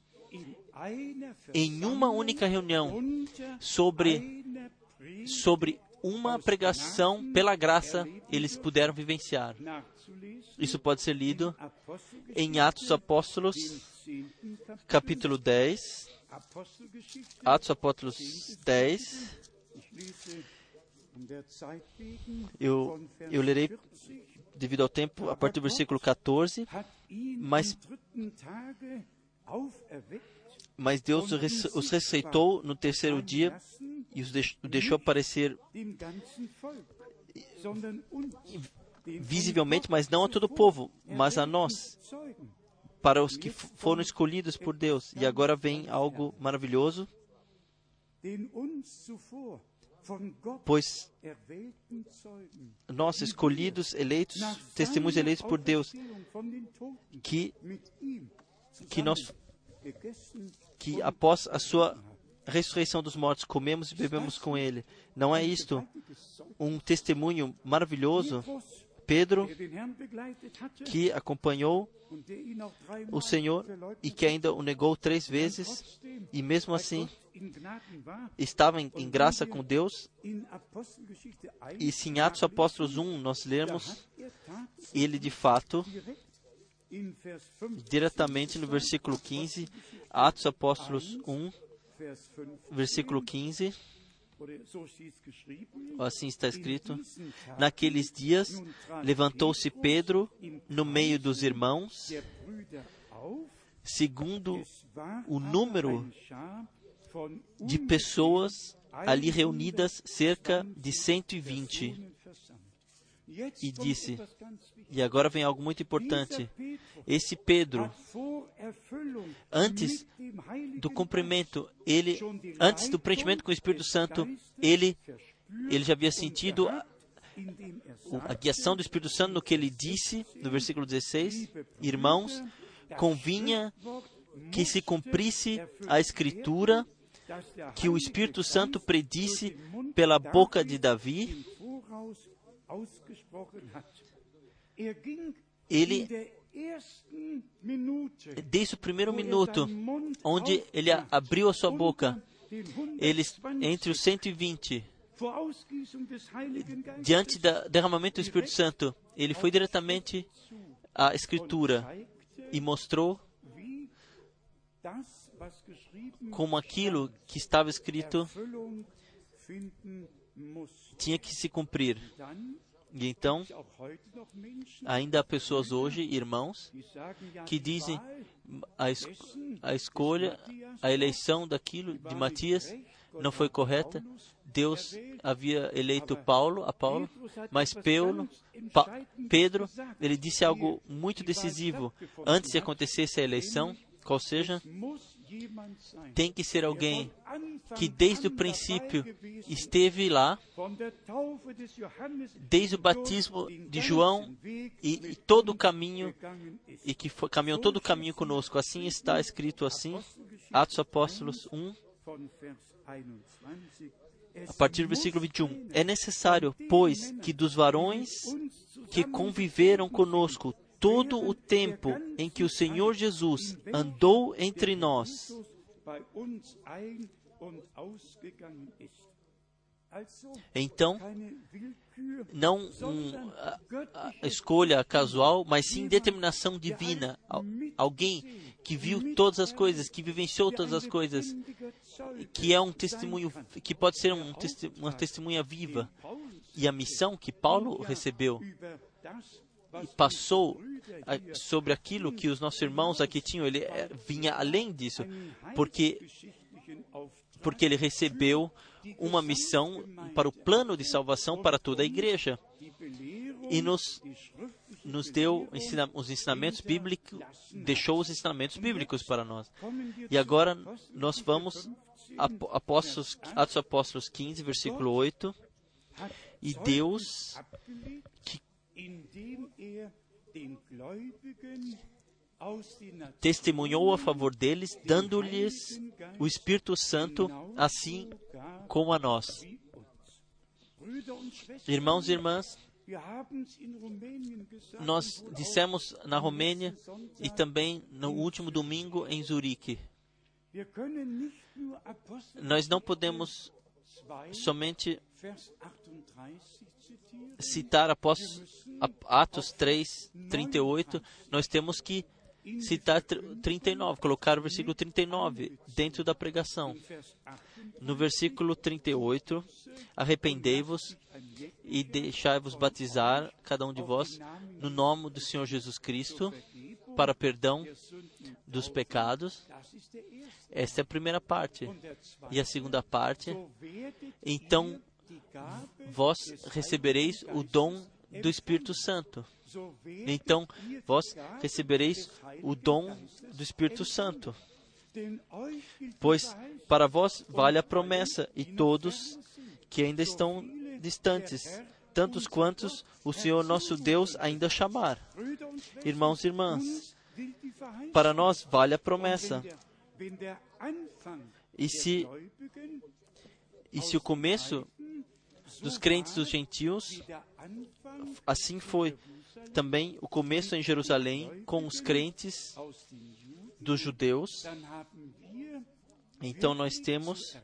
em uma única reunião sobre, sobre uma pregação pela graça eles puderam vivenciar. Isso pode ser lido em Atos Apóstolos, capítulo 10. Atos Apóstolos 10. Eu, eu lerei, devido ao tempo, a partir do versículo 14. Mas mas Deus os receitou no terceiro dia e os deixou aparecer visivelmente, mas não a todo o povo, mas a nós, para os que foram escolhidos por Deus. E agora vem algo maravilhoso, pois nós, escolhidos, eleitos, testemunhos eleitos por Deus, que, que nós que após a sua ressurreição dos mortos comemos e bebemos com ele. Não é isto um testemunho maravilhoso? Pedro, que acompanhou o Senhor e que ainda o negou três vezes, e mesmo assim estava em, em graça com Deus. E se em Atos Apóstolos 1 nós lermos, ele de fato diretamente no versículo 15, Atos Apóstolos 1, versículo 15. Assim está escrito: Naqueles dias levantou-se Pedro no meio dos irmãos, segundo o número de pessoas ali reunidas, cerca de 120 e disse: E agora vem algo muito importante. Esse Pedro, antes do cumprimento, ele, antes do preenchimento com o Espírito Santo, ele, ele já havia sentido a, a guiação do Espírito Santo no que ele disse, no versículo 16: Irmãos, convinha que se cumprisse a Escritura que o Espírito Santo predisse pela boca de Davi. Ele, desde o primeiro minuto, onde ele abriu a sua boca, eles, entre os 120, diante do derramamento do Espírito Santo, ele foi diretamente à Escritura e mostrou como aquilo que estava escrito tinha que se cumprir. E então, ainda há pessoas hoje, irmãos, que dizem a, es a escolha, a eleição daquilo de Matias não foi correta. Deus havia eleito Paulo, a Paulo, mas pa, Pedro, ele disse algo muito decisivo antes de acontecesse a eleição, qual seja, tem que ser alguém que desde o princípio esteve lá, desde o batismo de João e, e todo o caminho, e que foi, caminhou todo o caminho conosco. Assim está escrito assim, Atos Apóstolos 1, a partir do versículo 21. É necessário, pois, que dos varões que conviveram conosco todo o tempo em que o Senhor Jesus andou entre nós, então, não um, a, a escolha casual, mas sim determinação divina. Alguém que viu todas as coisas, que vivenciou todas as coisas, que é um testemunho, que pode ser um, uma testemunha viva. E a missão que Paulo recebeu passou sobre aquilo que os nossos irmãos aqui tinham, ele eh, vinha além disso, porque porque ele recebeu uma missão para o plano de salvação para toda a igreja e nos nos deu os ensinamentos bíblicos, deixou os ensinamentos bíblicos para nós. E agora nós vamos Apóstolos, Atos Apóstolos 15, versículo 8. E Deus testemunhou a favor deles, dando-lhes o Espírito Santo, assim como a nós. Irmãos e irmãs, nós dissemos na Romênia e também no último domingo em Zurique. Nós não podemos somente citar após Atos 3, 38, nós temos que citar 39, colocar o versículo 39 dentro da pregação. No versículo 38, arrependei-vos e deixai-vos batizar, cada um de vós, no nome do Senhor Jesus Cristo, para perdão dos pecados. Esta é a primeira parte. E a segunda parte, então vós recebereis o dom do Espírito Santo. Então, vós recebereis o dom do Espírito Santo. Pois para vós vale a promessa, e todos que ainda estão distantes, tantos quantos o Senhor nosso Deus ainda chamar. Irmãos e irmãs, para nós vale a promessa. E se, e se o começo dos crentes dos gentios, assim foi também o começo em Jerusalém com os crentes dos judeus. Então nós temos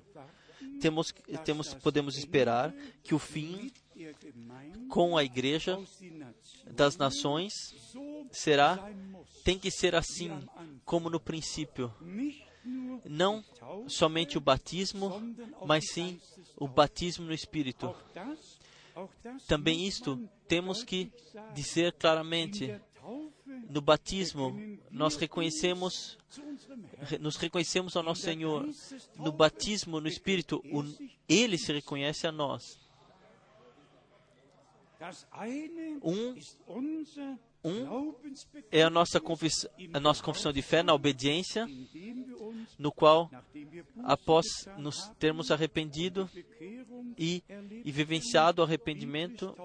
temos temos podemos esperar que o fim com a igreja das nações será tem que ser assim como no princípio não somente o batismo, mas sim o batismo no Espírito. Também isto temos que dizer claramente. No batismo, nós reconhecemos, nos reconhecemos ao nosso Senhor. No batismo no Espírito, Ele se reconhece a nós. Um um é a nossa, confissão, a nossa confissão de fé na obediência, no qual, após nos termos arrependido e, e vivenciado o arrependimento,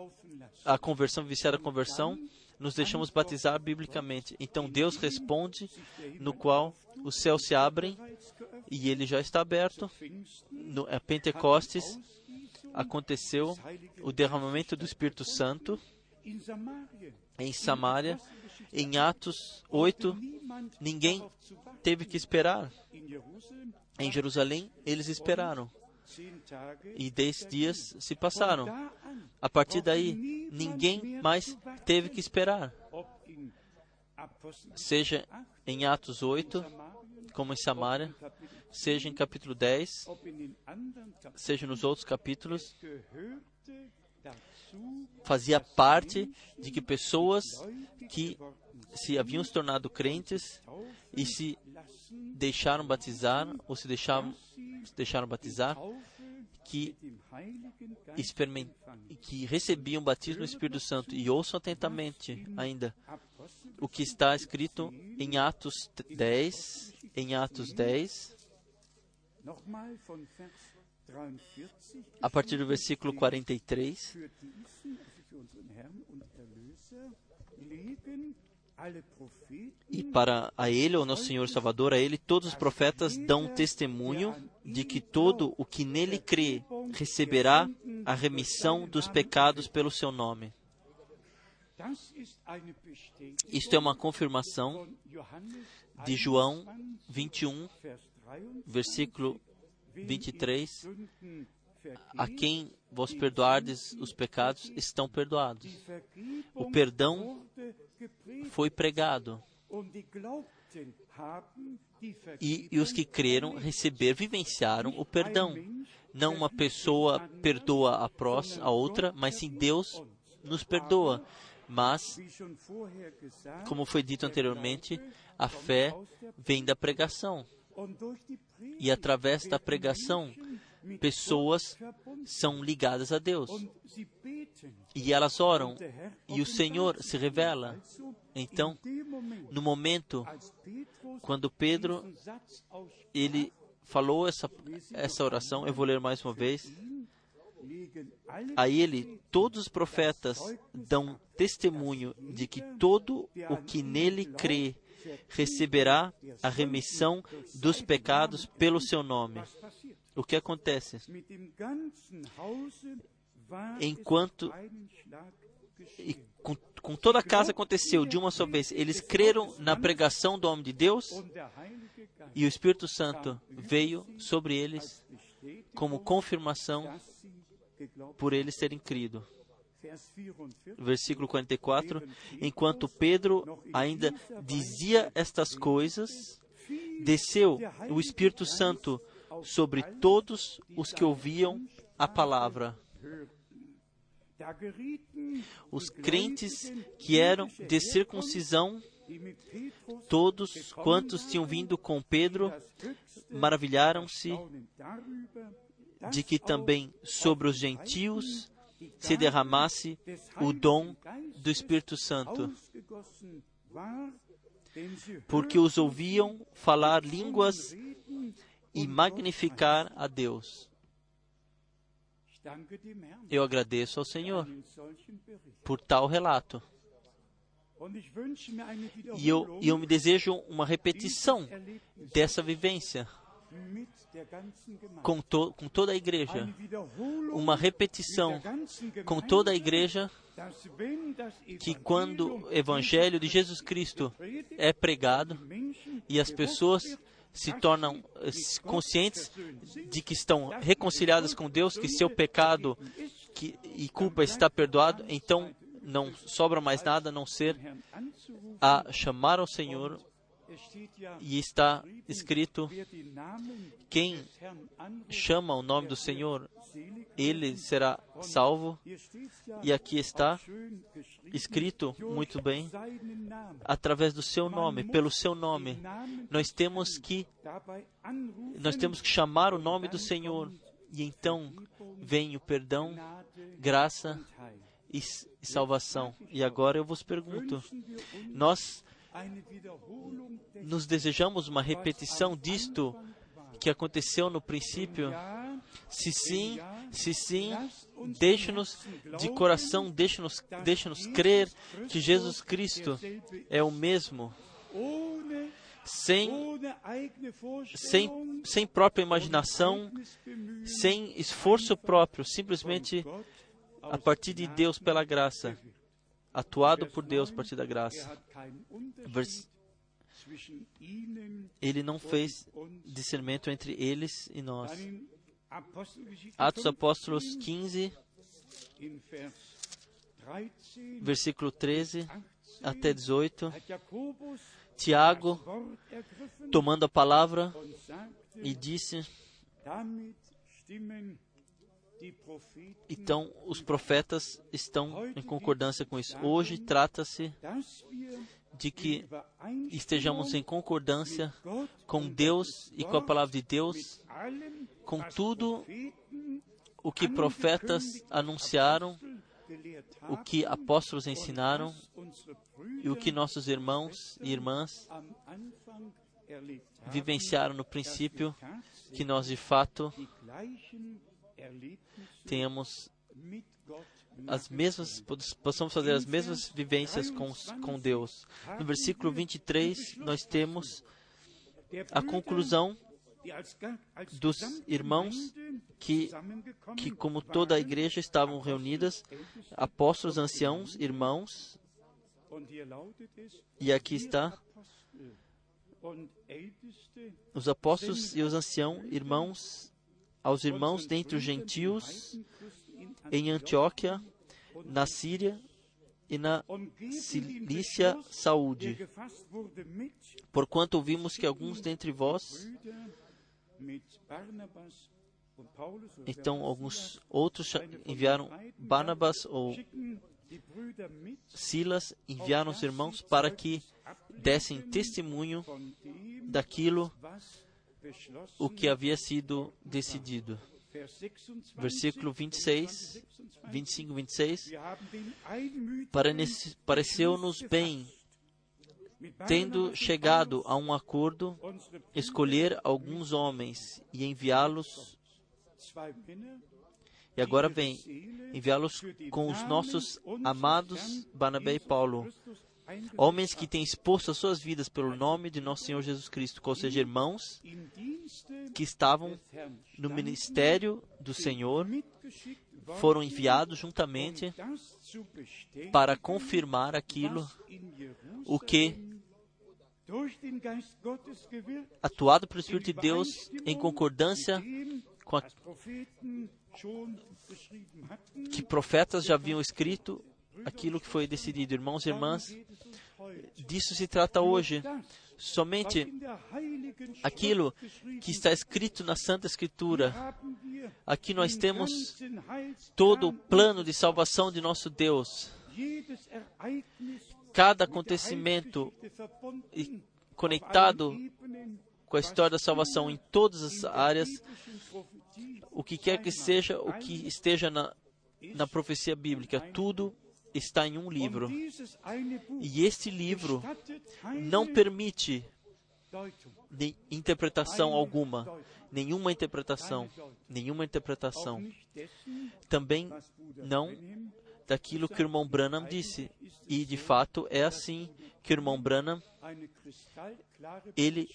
a conversão, vivenciado a conversão, nos deixamos batizar biblicamente. Então Deus responde, no qual os céus se abrem e ele já está aberto. No é Pentecostes aconteceu o derramamento do Espírito Santo em Samaria. Em Atos 8, ninguém teve que esperar. Em Jerusalém, eles esperaram. E dez dias se passaram. A partir daí, ninguém mais teve que esperar. Seja em Atos 8, como em Samaria, seja em capítulo 10, seja nos outros capítulos, fazia parte de que pessoas que se haviam se tornado crentes e se deixaram batizar ou se deixaram, se deixaram batizar, que, que recebiam batismo no Espírito Santo. E ouçam atentamente ainda o que está escrito em Atos 10, em Atos 10, a partir do versículo 43. E para a Ele, o nosso Senhor Salvador, a Ele, todos os profetas dão testemunho de que todo o que nele crê receberá a remissão dos pecados pelo seu nome. Isto é uma confirmação de João 21, versículo 23. A quem vos perdoardes os pecados, estão perdoados. O perdão foi pregado. E, e, os que creram, receber, vivenciaram o perdão. Não uma pessoa perdoa a, prós, a outra, mas sim Deus nos perdoa. Mas, como foi dito anteriormente, a fé vem da pregação. E através da pregação, pessoas são ligadas a Deus. E elas oram, e o Senhor se revela. Então, no momento, quando Pedro ele falou essa, essa oração, eu vou ler mais uma vez. A ele, todos os profetas dão testemunho de que todo o que nele crê receberá a remissão dos pecados pelo seu nome. O que acontece? Enquanto e com, com, toda a casa aconteceu de uma só vez. Eles creram na pregação do homem de Deus e o Espírito Santo veio sobre eles como confirmação por eles terem crido versículo 44, enquanto Pedro ainda dizia estas coisas, desceu o Espírito Santo sobre todos os que ouviam a palavra. Os crentes que eram de circuncisão, todos quantos tinham vindo com Pedro, maravilharam-se de que também sobre os gentios se derramasse o dom do Espírito Santo, porque os ouviam falar línguas e magnificar a Deus. Eu agradeço ao Senhor por tal relato. E eu, eu me desejo uma repetição dessa vivência com, to, com toda a igreja, uma repetição com toda a igreja, que quando o Evangelho de Jesus Cristo é pregado e as pessoas se tornam conscientes de que estão reconciliadas com Deus, que seu pecado que, e culpa está perdoado, então não sobra mais nada a não ser a chamar ao Senhor e está escrito: quem chama o nome do Senhor, ele será salvo. E aqui está escrito muito bem, através do seu nome, pelo seu nome. Nós temos que nós temos que chamar o nome do Senhor e então vem o perdão, graça e salvação. E agora eu vos pergunto: nós nos desejamos uma repetição disto que aconteceu no princípio? Se sim, Se sim, deixe-nos de coração, deixe-nos deixe -nos crer que Jesus Cristo é o mesmo, sem, sem, sem própria imaginação, sem esforço próprio, simplesmente a partir de Deus pela graça, atuado por Deus a partir da graça. Ele não fez discernimento entre eles e nós. Atos Apóstolos 15, versículo 13 até 18. Tiago, tomando a palavra, e disse: então, os profetas estão em concordância com isso. Hoje trata-se de que estejamos em concordância com Deus e com a palavra de Deus, com tudo o que profetas anunciaram, o que apóstolos ensinaram e o que nossos irmãos e irmãs vivenciaram no princípio, que nós de fato tenhamos as mesmas, possamos fazer as mesmas vivências com, com Deus. No versículo 23, nós temos a conclusão dos irmãos que, que, como toda a igreja, estavam reunidas, apóstolos, anciãos, irmãos, e aqui está os apóstolos e os anciãos, irmãos, aos irmãos dentre os gentios em Antioquia, na Síria e na Cilícia saúde. Porquanto ouvimos que alguns dentre vós, então alguns outros enviaram Barnabas ou Silas, enviaram os irmãos para que dessem testemunho daquilo o que havia sido decidido versículo 26, 25, 26, pareceu-nos bem, tendo chegado a um acordo, escolher alguns homens e enviá-los. E agora vem enviá-los com os nossos amados Barnabé e Paulo, homens que têm exposto as suas vidas pelo nome de nosso Senhor Jesus Cristo, ou seja, irmãos que estavam no ministério do Senhor, foram enviados juntamente para confirmar aquilo o que atuado pelo Espírito de Deus em concordância com a que profetas já haviam escrito aquilo que foi decidido. Irmãos e irmãs, disso se trata hoje. Somente aquilo que está escrito na Santa Escritura. Aqui nós temos todo o plano de salvação de nosso Deus. Cada acontecimento conectado com a história da salvação em todas as áreas, o que quer que seja, o que esteja na, na profecia bíblica, tudo está em um livro. E este livro não permite interpretação alguma, nenhuma interpretação, nenhuma interpretação. Também não daquilo que o irmão Branham disse. E de fato é assim que o irmão Branham ele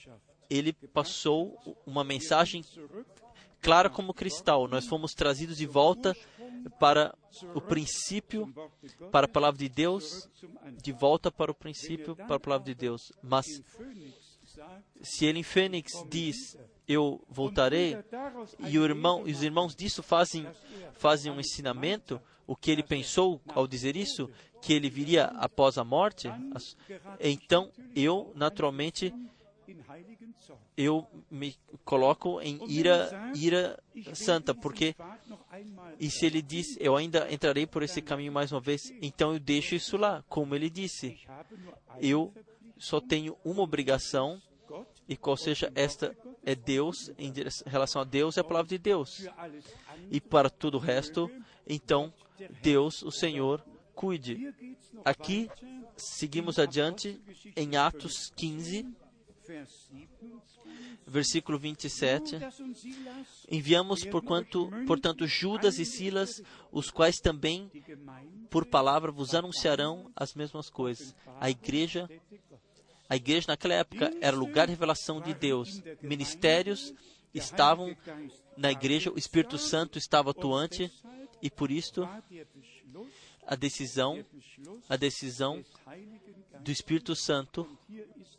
ele passou uma mensagem clara como cristal. Nós fomos trazidos de volta para o princípio, para a palavra de Deus, de volta para o princípio, para a palavra de Deus. Mas se ele em Fênix diz, eu voltarei, e, irmão, os irmãos disso fazem, fazem um ensinamento, o que ele pensou ao dizer isso, que ele viria após a morte, então eu, naturalmente, eu me coloco em ira, ira santa, porque e se ele diz, eu ainda entrarei por esse caminho mais uma vez, então eu deixo isso lá, como ele disse. Eu só tenho uma obrigação, e qual seja esta é Deus, em relação a Deus é a palavra de Deus. E para tudo o resto, então Deus, o Senhor, cuide. Aqui seguimos adiante em Atos 15, versículo 27. Enviamos, porquanto, portanto, Judas e Silas, os quais também, por palavra, vos anunciarão as mesmas coisas. A igreja, a igreja naquela época era lugar de revelação de Deus. Ministérios estavam na igreja, o Espírito Santo estava atuante e por isto a decisão, a decisão do Espírito Santo,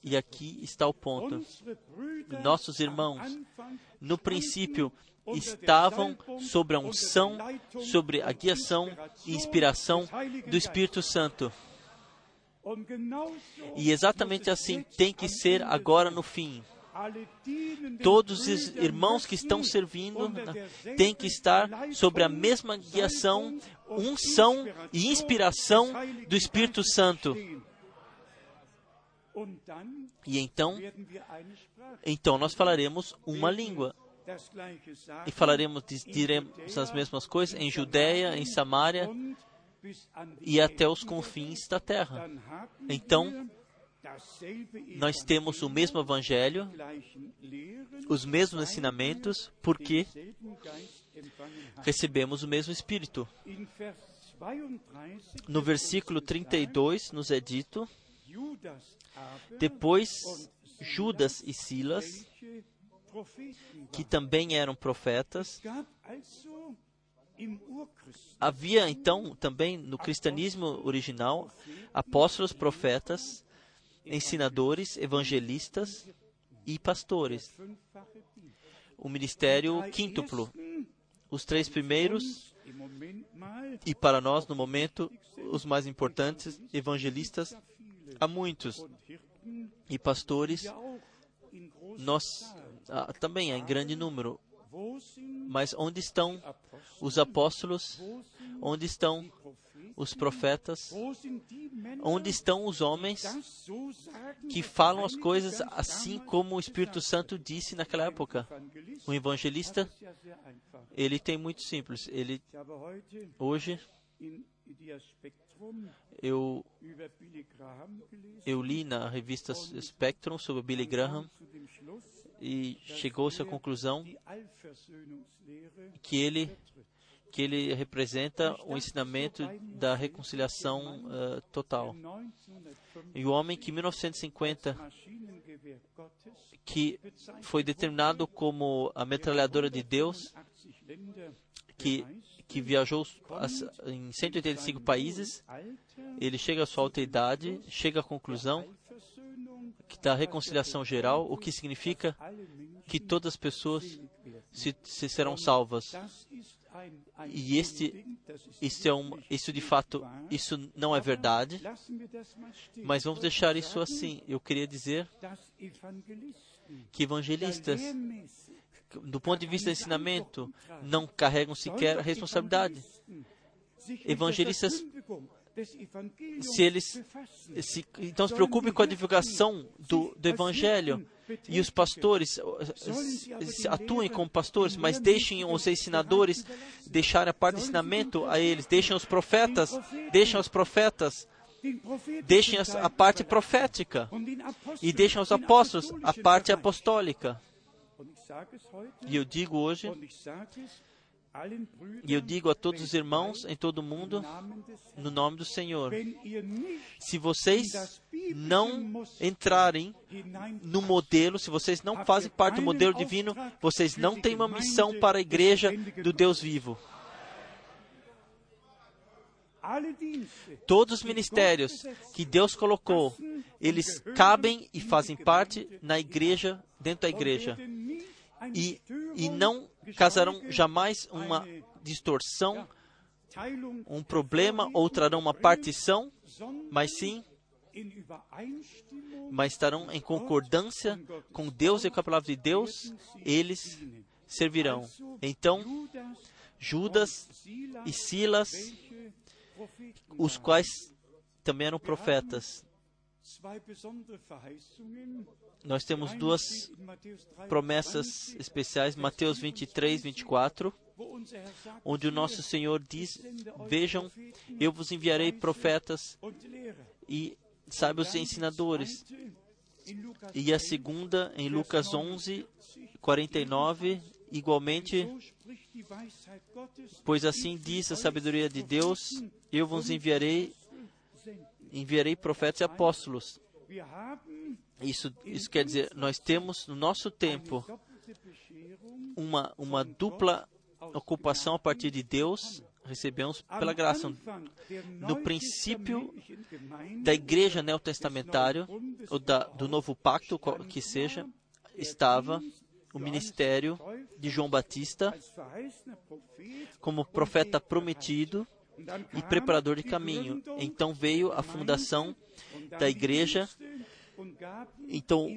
e aqui está o ponto. Nossos irmãos, no princípio, estavam sobre a unção, sobre a guiação e inspiração do Espírito Santo. E exatamente assim tem que ser agora no fim. Todos os irmãos que estão servindo têm que estar sobre a mesma guiação, unção e inspiração do Espírito Santo. E então, então nós falaremos uma língua. E falaremos, diremos as mesmas coisas em Judéia, em Samaria e até os confins da terra. Então, nós temos o mesmo Evangelho, os mesmos ensinamentos, porque recebemos o mesmo Espírito. No versículo 32 nos é dito: depois Judas e Silas, que também eram profetas, havia então também no cristianismo original apóstolos, profetas, ensinadores, evangelistas e pastores. O ministério quíntuplo. Os três primeiros, e para nós, no momento, os mais importantes, evangelistas, há muitos. E pastores, nós ah, também há em grande número. Mas onde estão os apóstolos? Onde estão os profetas? Onde estão os homens que falam as coisas assim como o Espírito Santo disse naquela época? O evangelista, ele tem muito simples. Ele hoje eu eu li na revista Spectrum sobre Billy Graham e chegou-se à conclusão que ele que ele representa o ensinamento da reconciliação uh, total. E o homem que em 1950 que foi determinado como a metralhadora de Deus, que que viajou em 185 países, ele chega à sua alta idade, chega à conclusão que da reconciliação geral, o que significa que todas as pessoas se, se serão salvas. E este, isso, é um, isso de fato, isso não é verdade, mas vamos deixar isso assim. Eu queria dizer que evangelistas, do ponto de vista do ensinamento, não carregam sequer a responsabilidade. Evangelistas se eles se, então se preocupem com a divulgação do, do Evangelho e os pastores atuem como pastores, mas deixem os ensinadores deixarem a parte do ensinamento a eles, deixem os profetas, deixem os profetas, deixem a parte profética e deixem os apóstolos a parte apostólica. E eu digo hoje e eu digo a todos os irmãos em todo o mundo, no nome do Senhor: se vocês não entrarem no modelo, se vocês não fazem parte do modelo divino, vocês não têm uma missão para a igreja do Deus vivo. Todos os ministérios que Deus colocou, eles cabem e fazem parte na igreja, dentro da igreja. E, e não causarão jamais uma distorção, um problema ou trarão uma partição, mas sim mas estarão em concordância com Deus e com a palavra de Deus, eles servirão. Então, Judas e Silas, os quais também eram profetas, nós temos duas promessas especiais, Mateus 23, 24, onde o nosso Senhor diz: Vejam, eu vos enviarei profetas e sábios e ensinadores. e a segunda em Lucas 11, 49, igualmente, pois assim diz a sabedoria de Deus, eu vos enviarei, enviarei profetas e apóstolos. Isso, isso quer dizer, nós temos no nosso tempo uma, uma dupla ocupação a partir de Deus, recebemos pela graça. No princípio da igreja neotestamentária, ou da, do novo pacto, que seja, estava o ministério de João Batista como profeta prometido e preparador de caminho. Então veio a fundação da igreja. Então,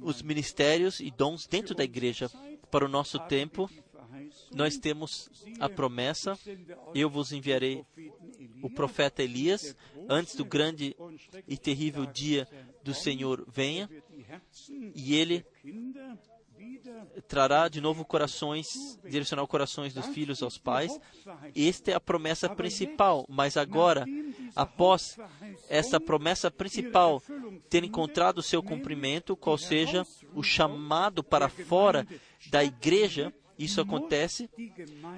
os ministérios e dons dentro da igreja, para o nosso tempo, nós temos a promessa: eu vos enviarei o profeta Elias antes do grande e terrível dia do Senhor venha, e ele trará de novo corações, direcionar corações dos filhos aos pais. Esta é a promessa principal. Mas agora, após essa promessa principal ter encontrado o seu cumprimento, qual seja o chamado para fora da igreja, isso acontece,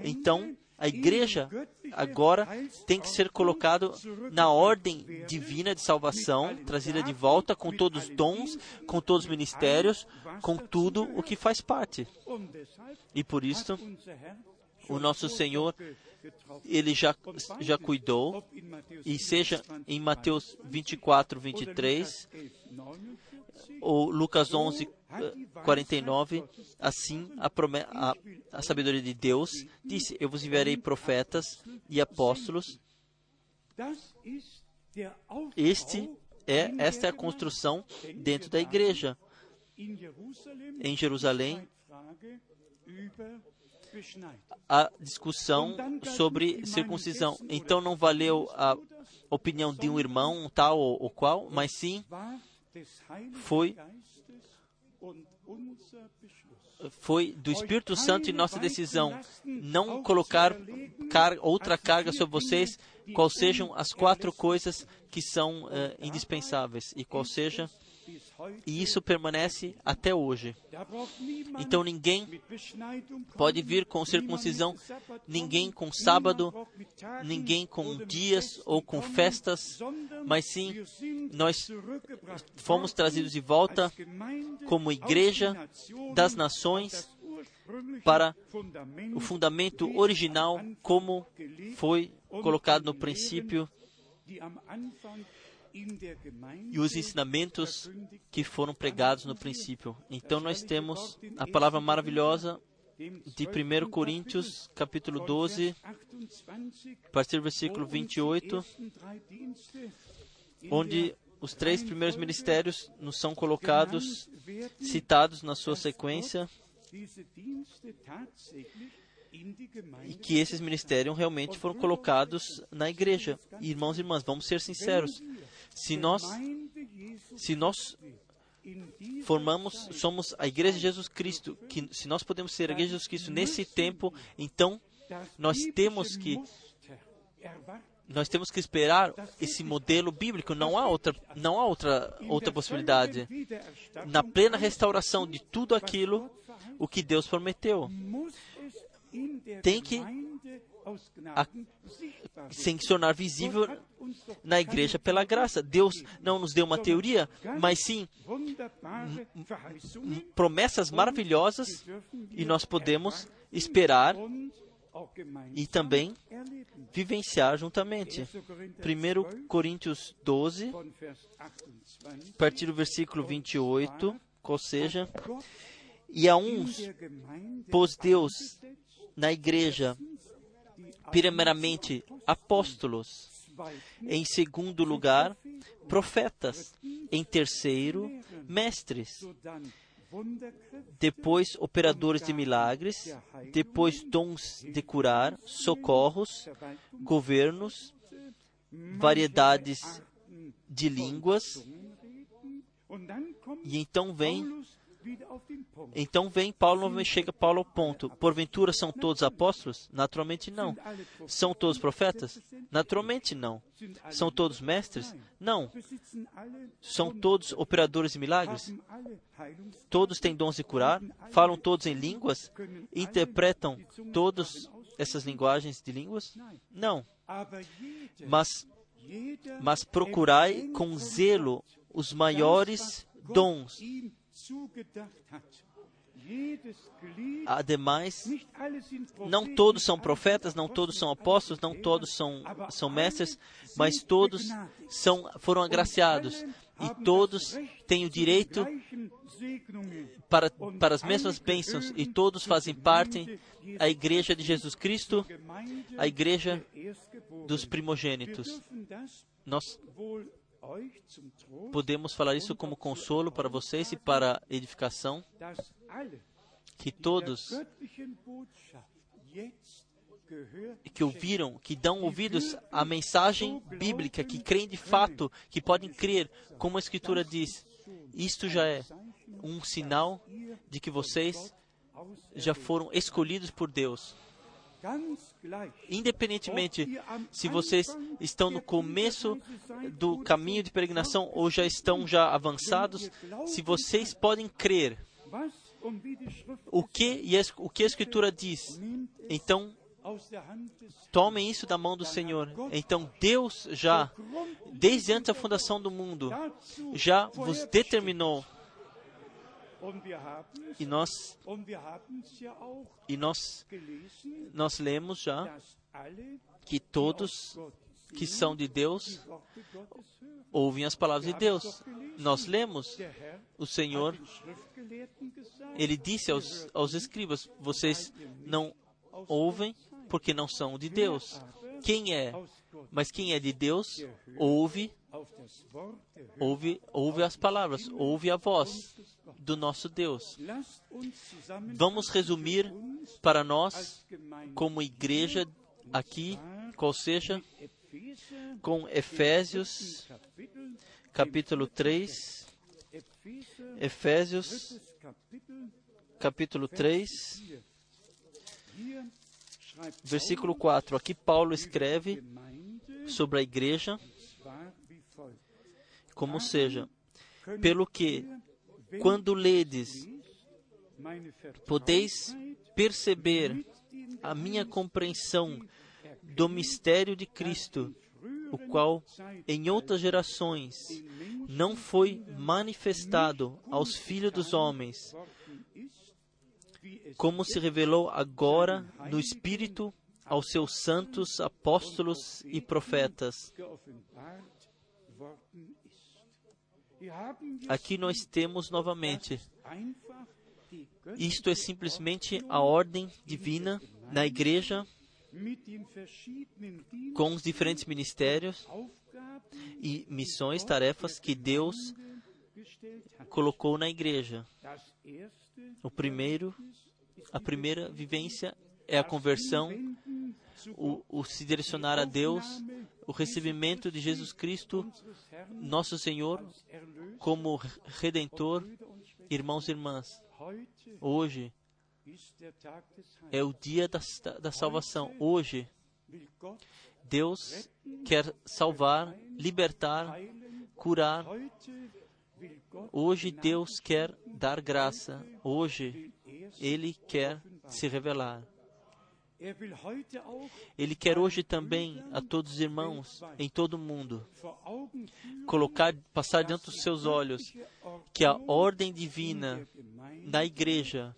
então a igreja agora tem que ser colocado na ordem divina de salvação, trazida de volta com todos os dons, com todos os ministérios, com tudo o que faz parte. E por isso, o nosso Senhor, ele já, já cuidou, e seja em Mateus 24, 23, ou Lucas 11, 49, assim a, a, a sabedoria de Deus disse: Eu vos enviarei profetas e apóstolos. Este é, esta é a construção dentro da igreja. Em Jerusalém, a discussão sobre circuncisão. Então não valeu a opinião de um irmão, tal ou qual, mas sim foi foi do Espírito Santo e nossa decisão não colocar car outra carga sobre vocês, qual sejam as quatro coisas que são uh, indispensáveis e qual seja e isso permanece até hoje. Então ninguém pode vir com circuncisão, ninguém com sábado, ninguém com dias ou com festas, mas sim nós fomos trazidos de volta como igreja das nações para o fundamento original, como foi colocado no princípio e os ensinamentos que foram pregados no princípio. Então nós temos a palavra maravilhosa de 1 Coríntios, capítulo 12, a partir do versículo 28, onde os três primeiros ministérios nos são colocados, citados na sua sequência, e que esses ministérios realmente foram colocados na igreja. Irmãos e irmãs, vamos ser sinceros. Se nós, se nós formamos, somos a Igreja de Jesus Cristo, que se nós podemos ser a Igreja de Jesus Cristo nesse tempo, então nós temos que nós temos que esperar esse modelo bíblico. Não há outra, não há outra, outra possibilidade. Na plena restauração de tudo aquilo o que Deus prometeu, tem que a, se tornar visível na igreja pela graça. Deus não nos deu uma teoria, mas sim promessas maravilhosas e nós podemos esperar e também vivenciar juntamente. 1 Coríntios 12, a partir do versículo 28, ou seja, e a uns pôs Deus na igreja primeiramente apóstolos, em segundo lugar, profetas, em terceiro, mestres, depois operadores de milagres, depois dons de curar, socorros, governos, variedades de línguas. E então vem Então vem Paulo, novamente chega Paulo ao ponto. Porventura são todos apóstolos? Naturalmente não. São todos profetas? Naturalmente não. São todos mestres? Não. São todos operadores de milagres? Todos têm dons de curar? Falam todos em línguas? Interpretam todas essas linguagens de línguas? Não. Mas, mas procurai com zelo os maiores dons Ademais, não todos são profetas, não todos são apóstolos, não todos são, são mestres, mas todos são, foram agraciados. e todos têm o direito para, para as mesmas bênçãos. E todos fazem parte da igreja de Jesus Cristo, a igreja dos primogênitos. Nós podemos falar isso como consolo para vocês e para edificação, que todos que ouviram, que dão ouvidos à mensagem bíblica, que creem de fato, que podem crer, como a Escritura diz, isto já é um sinal de que vocês já foram escolhidos por Deus. Independentemente se vocês estão no começo do caminho de peregrinação ou já estão já avançados, se vocês podem crer o que, o que a Escritura diz, então tomem isso da mão do Senhor. Então Deus já, desde antes da fundação do mundo, já vos determinou e nós, e nós, nós lemos já que todos que são de Deus ouvem as palavras de Deus. Nós lemos, o Senhor, ele disse aos, aos escribas: vocês não ouvem porque não são de Deus. Quem é? Mas quem é de Deus ouve, ouve, ouve as palavras, ouve a voz do nosso Deus. Vamos resumir para nós, como igreja aqui, qual seja, com Efésios, capítulo 3. Efésios, capítulo 3, versículo 4. Aqui Paulo escreve sobre a igreja, como seja, pelo que quando ledes, podeis perceber a minha compreensão do mistério de Cristo, o qual em outras gerações não foi manifestado aos filhos dos homens, como se revelou agora no Espírito aos seus santos apóstolos e profetas. Aqui nós temos novamente. Isto é simplesmente a ordem divina na igreja, com os diferentes ministérios e missões, tarefas que Deus colocou na igreja. O primeiro, a primeira vivência é a conversão, o, o se direcionar a Deus, o recebimento de Jesus Cristo, nosso Senhor, como Redentor, irmãos e irmãs. Hoje é o dia da, da salvação. Hoje, Deus quer salvar, libertar, curar. Hoje, Deus quer dar graça. Hoje, Ele quer se revelar. Ele quer hoje também a todos os irmãos em todo o mundo colocar, passar diante dos seus olhos que a ordem divina da igreja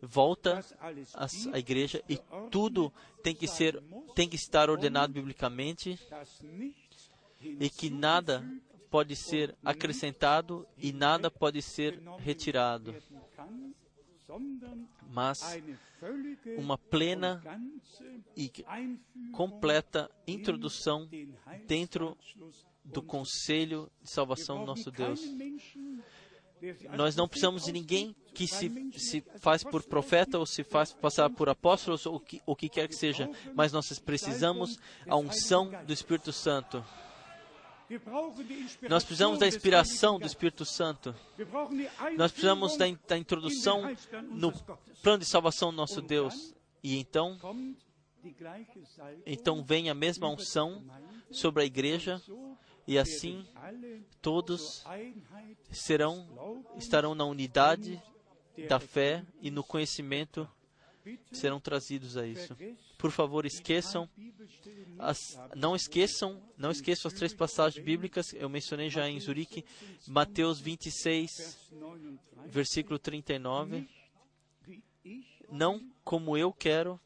volta à igreja e tudo tem que ser, tem que estar ordenado biblicamente e que nada pode ser acrescentado e nada pode ser retirado mas uma plena e completa introdução dentro do conselho de salvação do nosso Deus. Nós não precisamos de ninguém que se, se faz por profeta ou se faz passar por apóstolos ou que, o que quer que seja, mas nós precisamos a unção do Espírito Santo. Nós precisamos da inspiração do Espírito Santo. Nós precisamos da, da introdução no plano de salvação do nosso Deus. E então, então vem a mesma unção sobre a igreja e assim todos serão estarão na unidade da fé e no conhecimento serão trazidos a isso. Por favor, esqueçam as, não esqueçam, não esqueçam as três passagens bíblicas. Eu mencionei já em Zurique, Mateus 26, versículo 39. Não como eu quero.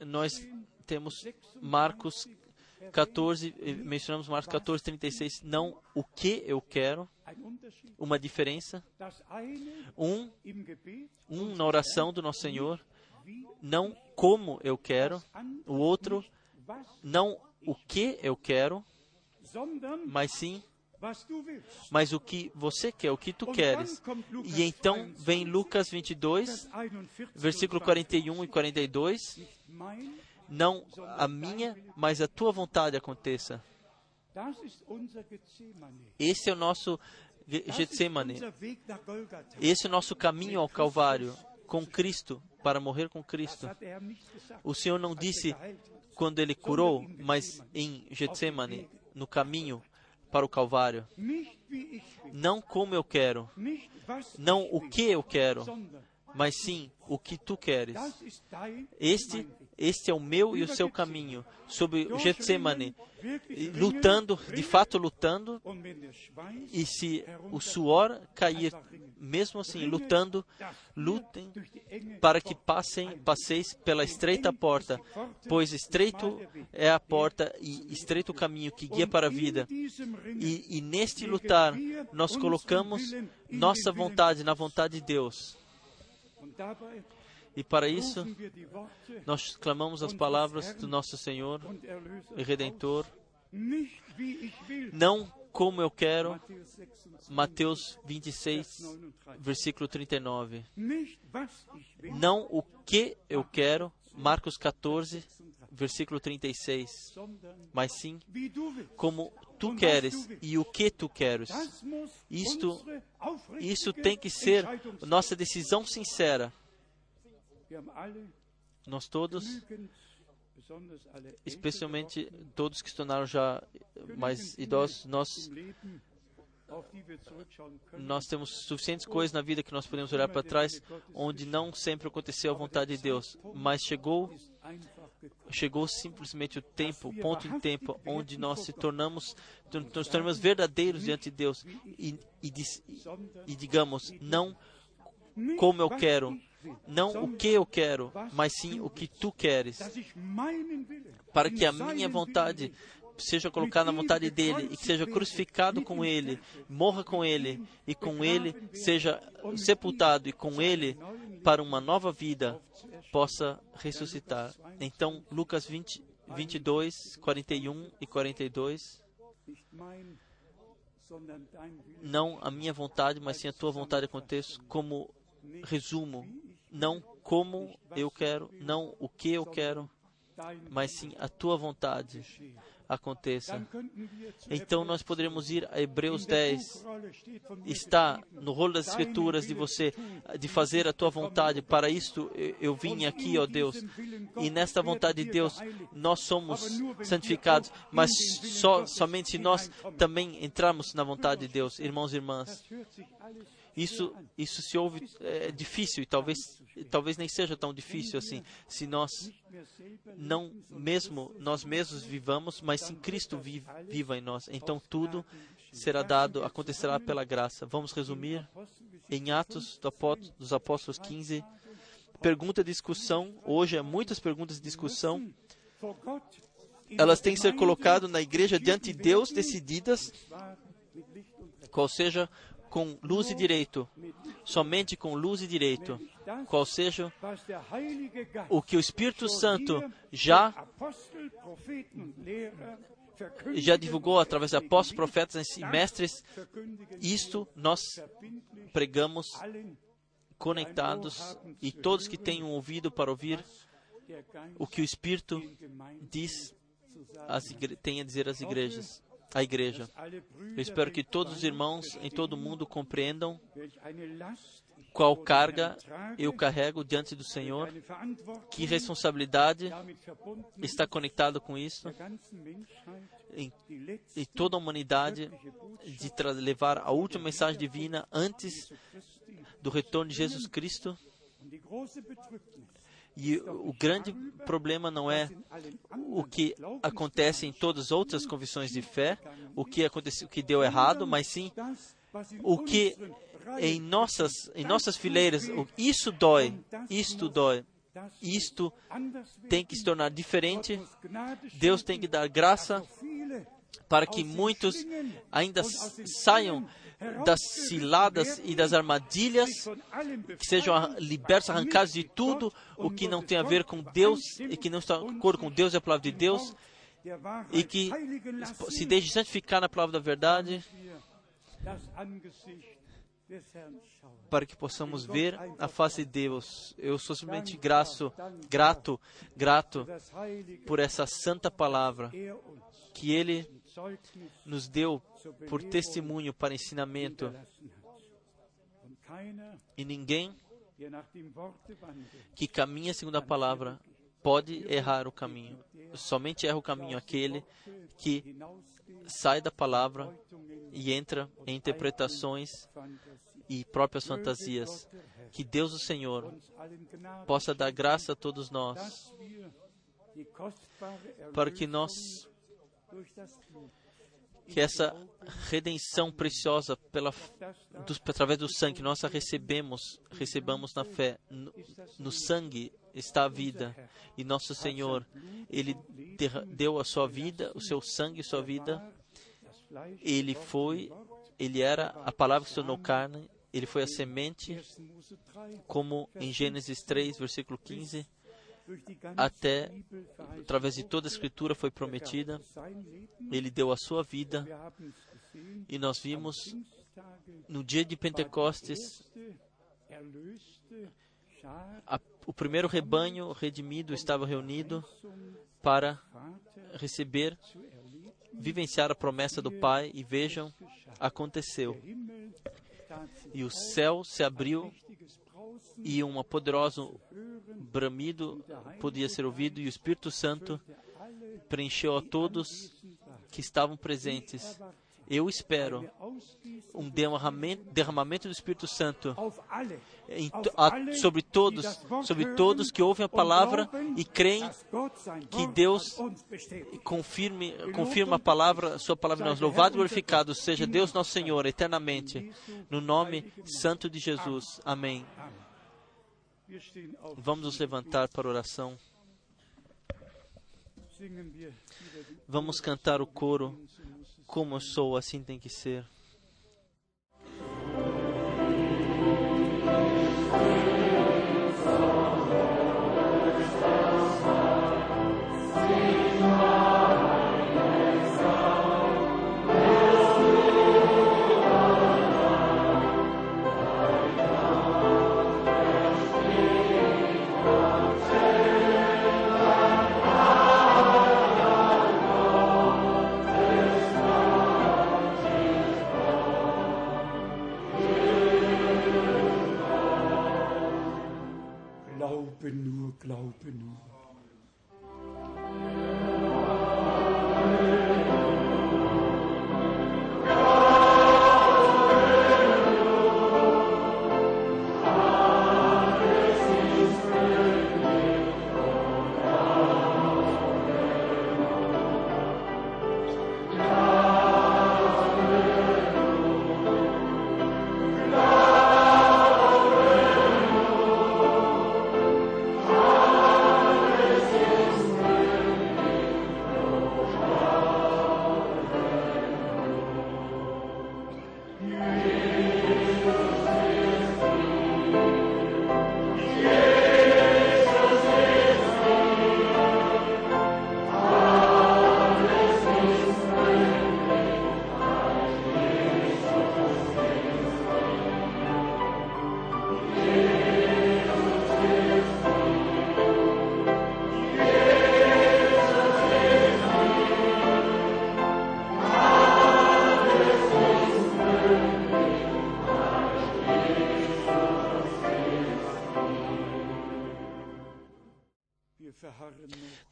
Nós temos Marcos 14, mencionamos Marcos 14, 36. Não o que eu quero. Uma diferença. Um, um na oração do nosso Senhor não como eu quero, o outro não o que eu quero, mas sim mas o que você quer, o que tu queres. E então vem Lucas 22, versículo 41 e 42. Não a minha, mas a tua vontade aconteça. Esse é o nosso Getsemane. Esse é o nosso caminho ao Calvário com Cristo, para morrer com Cristo. O Senhor não disse quando ele curou, mas em Getsemane, no caminho para o Calvário. Não como eu quero, não o que eu quero, mas sim o que tu queres. Este, este é o meu e o seu caminho, sobre Getsemane, lutando, de fato lutando, e se o suor cair, mesmo assim, lutando, lutem para que passem, passeis pela estreita porta, pois estreito é a porta e estreito o caminho que guia para a vida. E, e neste lutar, nós colocamos nossa vontade na vontade de Deus. E para isso, nós clamamos as palavras do nosso Senhor e Redentor, não como eu quero, Mateus 26, versículo 39. Não o que eu quero, Marcos 14, versículo 36. Mas sim, como tu queres e o que tu queres. Isto, isso tem que ser nossa decisão sincera. Nós todos, especialmente todos que se tornaram já mais idosos, nós nós temos suficientes coisas na vida que nós podemos olhar para trás, onde não sempre aconteceu a vontade de Deus, mas chegou chegou simplesmente o tempo, o ponto de tempo onde nós se tornamos, nos tornamos verdadeiros diante de Deus e, e, e digamos não como eu quero, não o que eu quero, mas sim o que tu queres, para que a minha vontade seja colocada na vontade dele e que seja crucificado com ele, morra com ele e com ele seja sepultado e com ele para uma nova vida possa ressuscitar. Então, Lucas 20, 22, 41 e 42. Não a minha vontade, mas sim a tua vontade aconteça como resumo. Não como eu quero, não o que eu quero, mas sim a tua vontade aconteça. Então nós poderemos ir a Hebreus 10. Está no rolo das Escrituras de você, de fazer a tua vontade. Para isto eu vim aqui, ó Deus. E nesta vontade de Deus nós somos santificados, mas só, somente nós também entramos na vontade de Deus, irmãos e irmãs. Isso, isso se ouve é, difícil e talvez, talvez nem seja tão difícil assim, se nós não mesmo nós mesmos vivamos, mas sim Cristo viva em nós. Então tudo será dado, acontecerá pela graça. Vamos resumir em Atos dos Apóstolos 15. Pergunta de discussão. Hoje é muitas perguntas de discussão. Elas têm que ser colocadas na igreja diante de Deus, decididas, qual seja com luz e direito, somente com luz e direito, qual seja o que o Espírito Santo já já divulgou através de apóstolos, profetas e mestres, isto nós pregamos conectados e todos que um ouvido para ouvir o que o Espírito diz tem a dizer às igrejas, à igreja. Eu espero que todos os irmãos em todo o mundo compreendam qual carga eu carrego diante do Senhor, que responsabilidade está conectada com isso, em toda a humanidade, de levar a última mensagem divina antes do retorno de Jesus Cristo. E o grande problema não é o que acontece em todas as outras confissões de fé, o que aconteceu, o que deu errado, mas sim o que em nossas, em nossas fileiras, isso dói, isto dói. Isto tem que se tornar diferente. Deus tem que dar graça para que muitos ainda saiam das ciladas e das armadilhas, que sejam libertos, arrancados de tudo o que não tem a ver com Deus e que não está de acordo com Deus e a palavra de Deus, e que se deixe santificar na palavra da verdade, para que possamos ver a face de Deus. Eu sou simplesmente graço, grato, grato por essa santa palavra que Ele nos deu por testemunho para ensinamento. E ninguém que caminha segundo a palavra pode errar o caminho. Somente erra o caminho aquele que sai da palavra e entra em interpretações e próprias fantasias. Que Deus, o Senhor, possa dar graça a todos nós, para que nós, que essa redenção preciosa pela, do, através do sangue, nós a recebemos, recebamos na fé. No, no sangue está a vida. E nosso Senhor, Ele deu a sua vida, o seu sangue e sua vida. Ele foi, Ele era a palavra que se tornou carne, Ele foi a semente, como em Gênesis 3, versículo 15, até, através de toda a Escritura foi prometida, Ele deu a sua vida, e nós vimos no dia de Pentecostes a, o primeiro rebanho redimido estava reunido para receber, vivenciar a promessa do Pai, e vejam, aconteceu. E o céu se abriu e um poderoso bramido podia ser ouvido, e o Espírito Santo preencheu a todos que estavam presentes. Eu espero um derramamento, derramamento do Espírito Santo em, a, sobre todos, sobre todos que ouvem a palavra e creem que Deus confirme, confirma a palavra, sua palavra nós. Louvado e glorificado seja Deus nosso Senhor eternamente, no nome santo de Jesus. Amém. Vamos nos levantar para oração. Vamos cantar o coro como sou, assim tem que ser.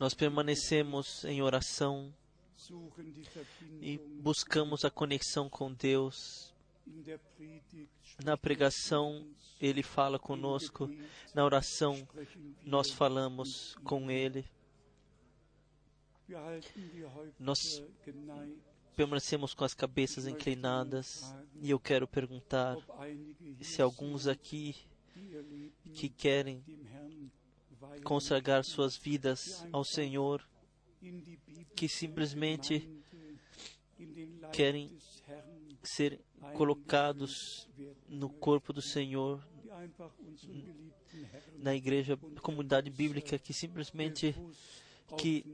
Nós permanecemos em oração e buscamos a conexão com Deus. Na pregação, Ele fala conosco. Na oração, nós falamos com Ele. Nós permanecemos com as cabeças inclinadas e eu quero perguntar se alguns aqui que querem consagrar suas vidas ao Senhor, que simplesmente querem ser colocados no corpo do Senhor, na igreja, comunidade bíblica, que simplesmente que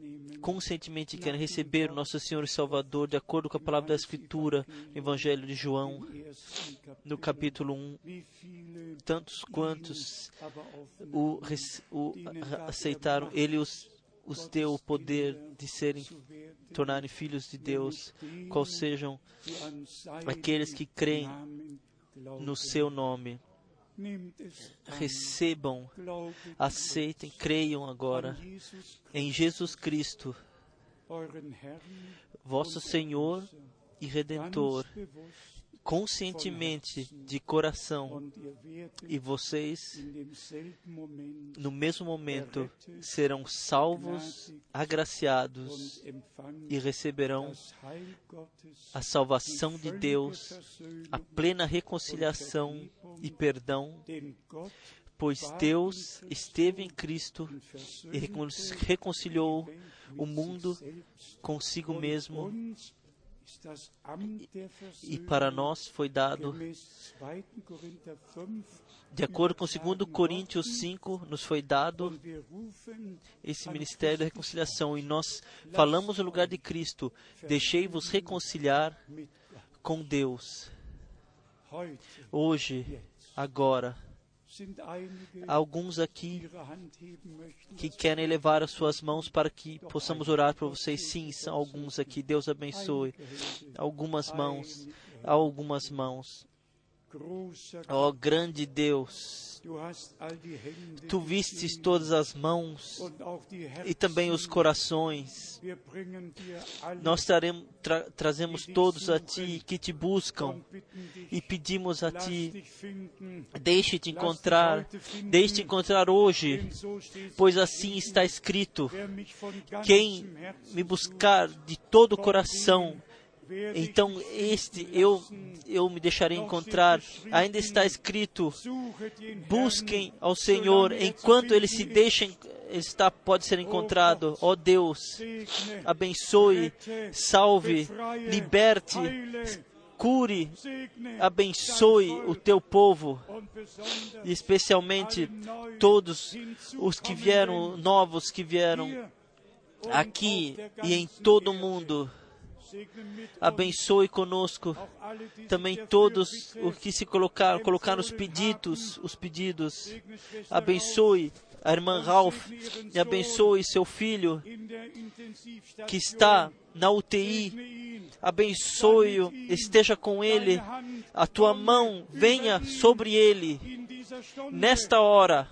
conscientemente querem receber o nosso Senhor e Salvador de acordo com a palavra da Escritura, no Evangelho de João, no capítulo 1. Tantos quantos o, o aceitaram, ele os, os deu o poder de serem, tornarem filhos de Deus, qual sejam aqueles que creem no seu nome recebam, aceitem, creiam agora. Em Jesus Cristo, vosso Senhor e Redentor, conscientemente, de coração, e vocês, no mesmo momento, serão salvos, agraciados e receberão a salvação de Deus, a plena reconciliação e perdão, pois Deus esteve em Cristo e reconciliou o mundo consigo mesmo e para nós foi dado, de acordo com 2 Coríntios 5, nos foi dado esse ministério da reconciliação. E nós falamos no lugar de Cristo: Deixei-vos reconciliar com Deus. Hoje, agora, alguns aqui que querem levar as suas mãos para que possamos orar por vocês. Sim, são alguns aqui. Deus abençoe. Algumas mãos, algumas mãos. Ó oh, grande Deus, tu vistes todas as mãos e também os corações. Nós traremos, tra trazemos todos a ti que te buscam e pedimos a ti, deixe-te encontrar, deixe-te encontrar hoje, pois assim está escrito: quem me buscar de todo o coração, então este eu eu me deixarei encontrar. Ainda está escrito: busquem ao Senhor enquanto ele se deixa está pode ser encontrado. Ó oh Deus, abençoe, salve, liberte, cure, abençoe o teu povo, especialmente todos os que vieram novos que vieram aqui e em todo o mundo Abençoe conosco também todos os que se colocaram, colocaram os pedidos, os pedidos. Abençoe a irmã Ralph e abençoe seu filho que está na UTI. Abençoe-o, esteja com ele. A tua mão venha sobre ele nesta hora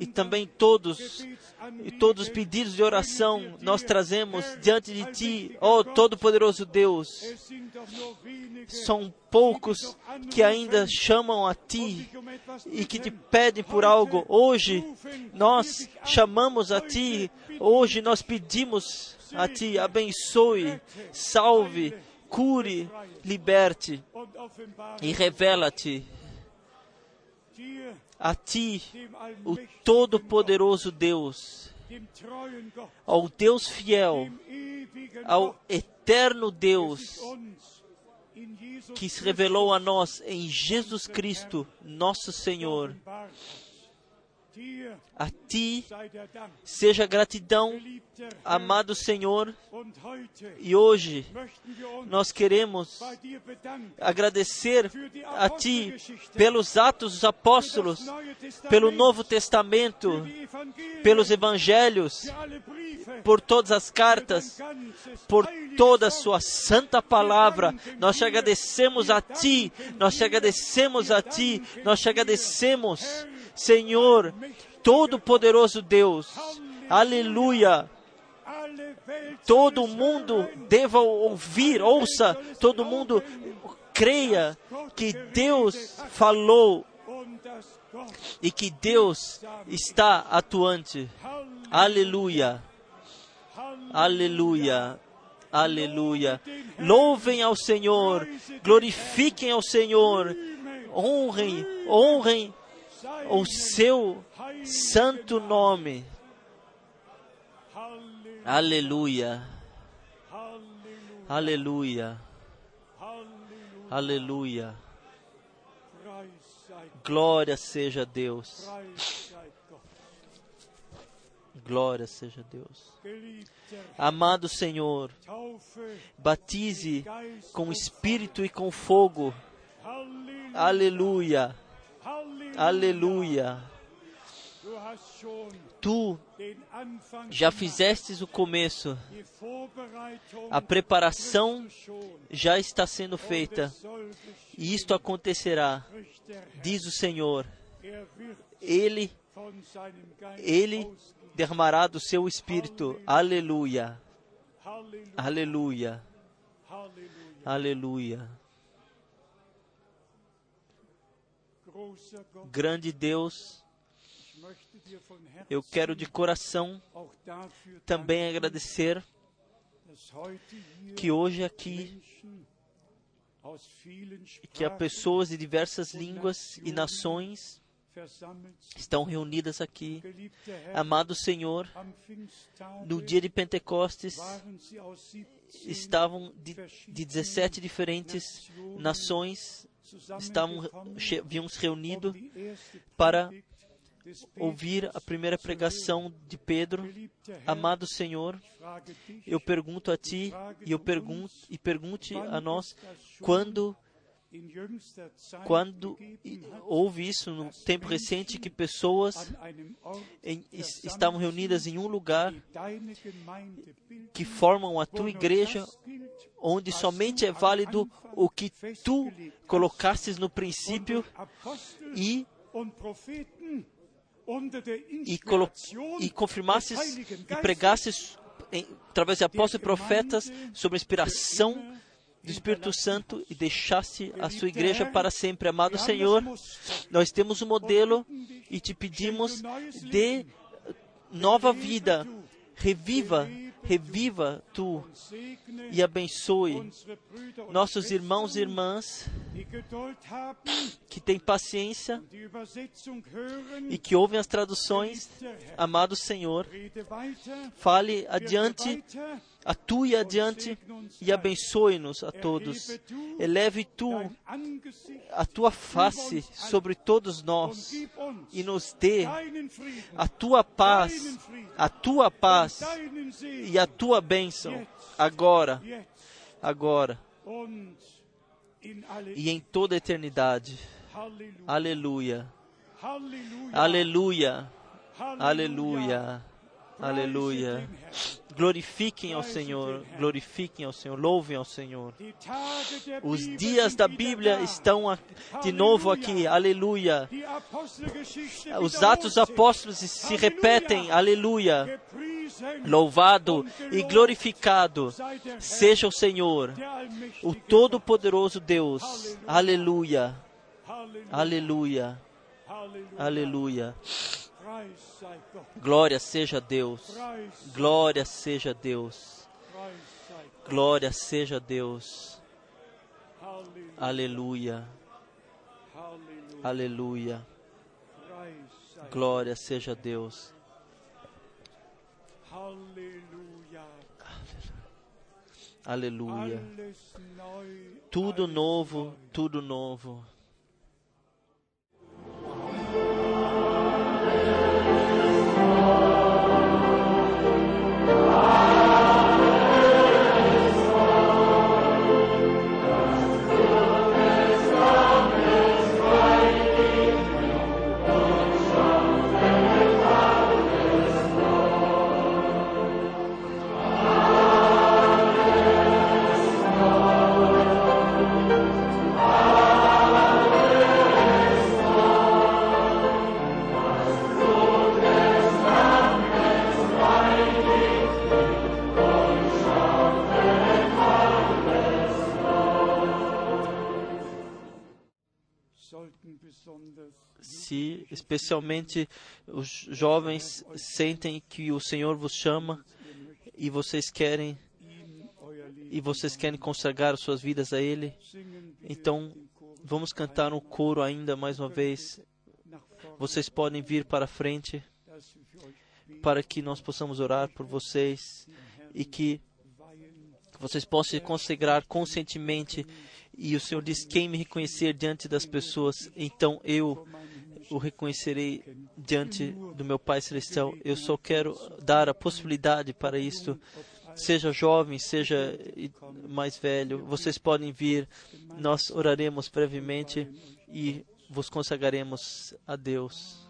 e também todos e todos os pedidos de oração nós trazemos diante de ti, ó oh, todo-poderoso Deus. São poucos que ainda chamam a ti e que te pedem por algo. Hoje nós chamamos a ti, hoje nós pedimos a ti, abençoe, salve, cure, liberte e revela-te a Ti, o Todo-Poderoso Deus, ao Deus fiel, ao eterno Deus, que se revelou a nós em Jesus Cristo, nosso Senhor. A ti seja gratidão, amado Senhor. E hoje nós queremos agradecer a ti pelos atos dos apóstolos, pelo Novo Testamento, pelos evangelhos, por todas as cartas, por toda a sua santa palavra. Nós te agradecemos a ti, nós te agradecemos a ti, nós te agradecemos Senhor, Todo-Poderoso Deus, aleluia, todo mundo deva ouvir, ouça, todo mundo creia que Deus falou e que Deus está atuante. Aleluia. Aleluia. Aleluia. Louvem ao Senhor, glorifiquem ao Senhor, honrem, honrem o seu santo nome. Aleluia. Aleluia. Aleluia. Glória seja Deus. Glória seja Deus. Amado Senhor, batize com espírito e com fogo. Aleluia. Aleluia. Tu já fizestes o começo, a preparação já está sendo feita, e isto acontecerá, diz o Senhor. Ele, Ele derramará do seu espírito. Aleluia. Aleluia. Aleluia. Grande Deus, eu quero de coração também agradecer que hoje aqui que há pessoas de diversas línguas e nações estão reunidas aqui. Amado Senhor, no dia de Pentecostes estavam de, de 17 diferentes nações, estavam, haviam se reunido para ouvir a primeira pregação de Pedro. Amado Senhor, eu pergunto a ti e eu pergunto e pergunte a nós quando quando houve isso no tempo recente que pessoas em, estavam reunidas em um lugar que formam a tua igreja, onde somente é válido o que tu colocastes no princípio e e, e confirmasses e pregasses através de apóstolos e profetas sobre a inspiração do Espírito Santo e deixasse a sua igreja para sempre. Amado Senhor, nós temos um modelo e te pedimos de nova vida. Reviva, reviva tu e abençoe nossos irmãos e irmãs que têm paciência e que ouvem as traduções. Amado Senhor, fale adiante atue adiante e abençoe-nos a todos. Eleve tu a tua face sobre todos nós e nos dê a tua paz, a tua paz e a tua bênção agora, agora e em toda a eternidade. Aleluia. Aleluia. Aleluia. Aleluia. Glorifiquem ao Senhor, glorifiquem ao Senhor, louvem ao Senhor. Os dias da Bíblia estão de novo aqui, aleluia. Os atos apóstolos se repetem, aleluia. Louvado e glorificado seja o Senhor, o Todo-Poderoso Deus, aleluia, aleluia, aleluia. Glória seja Deus. Glória seja Deus. Glória seja Deus. Aleluia. Aleluia. Glória seja Deus. Aleluia. Tudo novo, tudo novo. Se especialmente os jovens sentem que o Senhor vos chama e vocês querem e vocês querem consagrar suas vidas a Ele, então vamos cantar um coro ainda mais uma vez. Vocês podem vir para frente para que nós possamos orar por vocês e que vocês possam se consagrar conscientemente. E o Senhor diz: quem me reconhecer diante das pessoas, então eu o reconhecerei diante do meu Pai Celestial. Eu só quero dar a possibilidade para isto. Seja jovem, seja mais velho, vocês podem vir. Nós oraremos brevemente e vos consagraremos a Deus.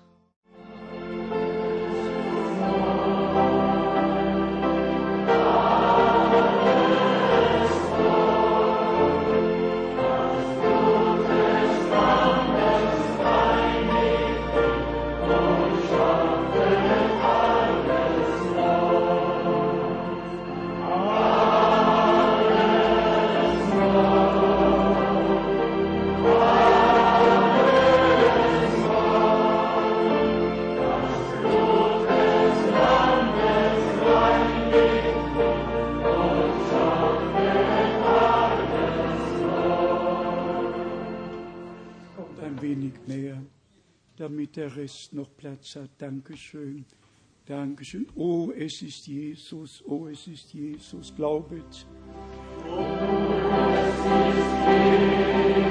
Damit der Rest noch Platz hat. Dankeschön. Dankeschön. Oh, es ist Jesus. Oh, es ist Jesus. Glaubet. Oh, es ist Jesus.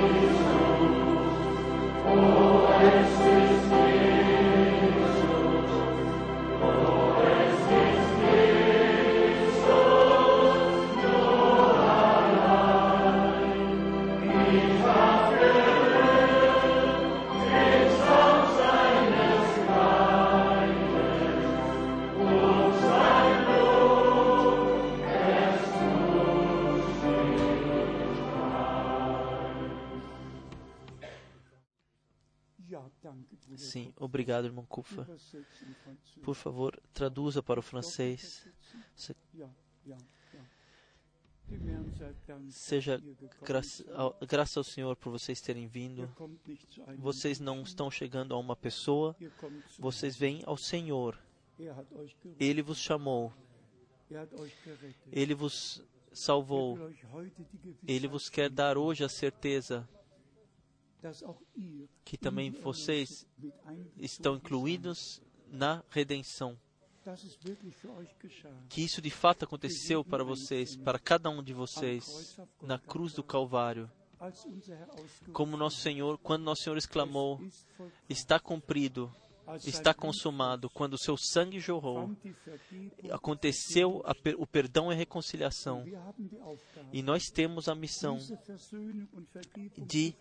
Obrigado, irmão Kufa. Por favor, traduza para o francês. Seja graça graça ao Senhor por vocês terem vindo. Vocês não estão chegando a uma pessoa, vocês vêm ao Senhor. Ele vos chamou, ele vos salvou. Ele vos quer dar hoje a certeza que também vocês estão incluídos na redenção. Que isso de fato aconteceu para vocês, para cada um de vocês, na cruz do Calvário. Como nosso Senhor, quando nosso Senhor exclamou: Está cumprido, está consumado, quando o seu sangue jorrou, aconteceu o perdão e a reconciliação. E nós temos a missão de,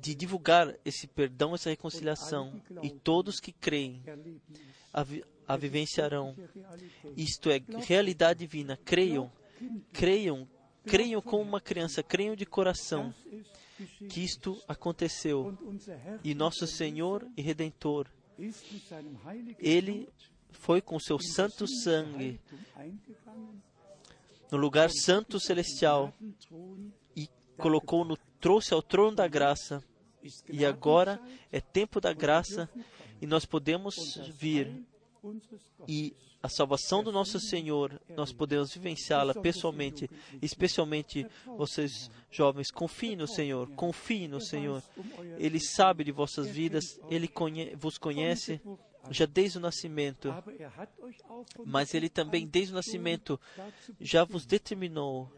de divulgar esse perdão, essa reconciliação. E todos que creem a, a vivenciarão. Isto é realidade divina. Creiam, creiam, creiam como uma criança, creiam de coração que isto aconteceu. E nosso Senhor e Redentor, Ele foi com seu santo sangue no lugar santo celestial e colocou no trouxe ao trono da graça. E agora é tempo da graça e nós podemos vir e a salvação do nosso Senhor, nós podemos vivenciá-la pessoalmente, especialmente vocês jovens, confiem no Senhor, confiem no Senhor. Ele sabe de vossas vidas, ele conhe vos conhece já desde o nascimento, mas ele também desde o nascimento já vos determinou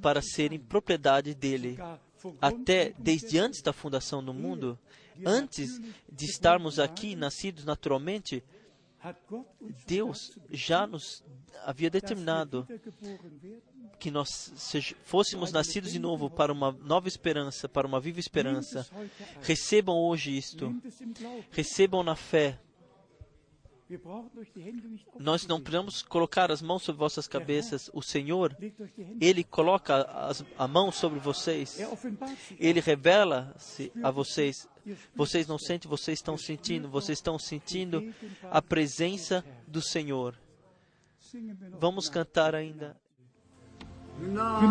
para serem propriedade dele, até desde antes da fundação do mundo, antes de estarmos aqui nascidos naturalmente, Deus já nos havia determinado que nós fôssemos nascidos de novo para uma nova esperança, para uma viva esperança. Recebam hoje isto, recebam na fé. Nós não precisamos colocar as mãos sobre vossas cabeças. O Senhor, Ele coloca as, a mão sobre vocês. Ele revela-se a vocês. Vocês não sentem, vocês estão sentindo. Vocês estão sentindo a presença do Senhor. Vamos cantar ainda. Gnade,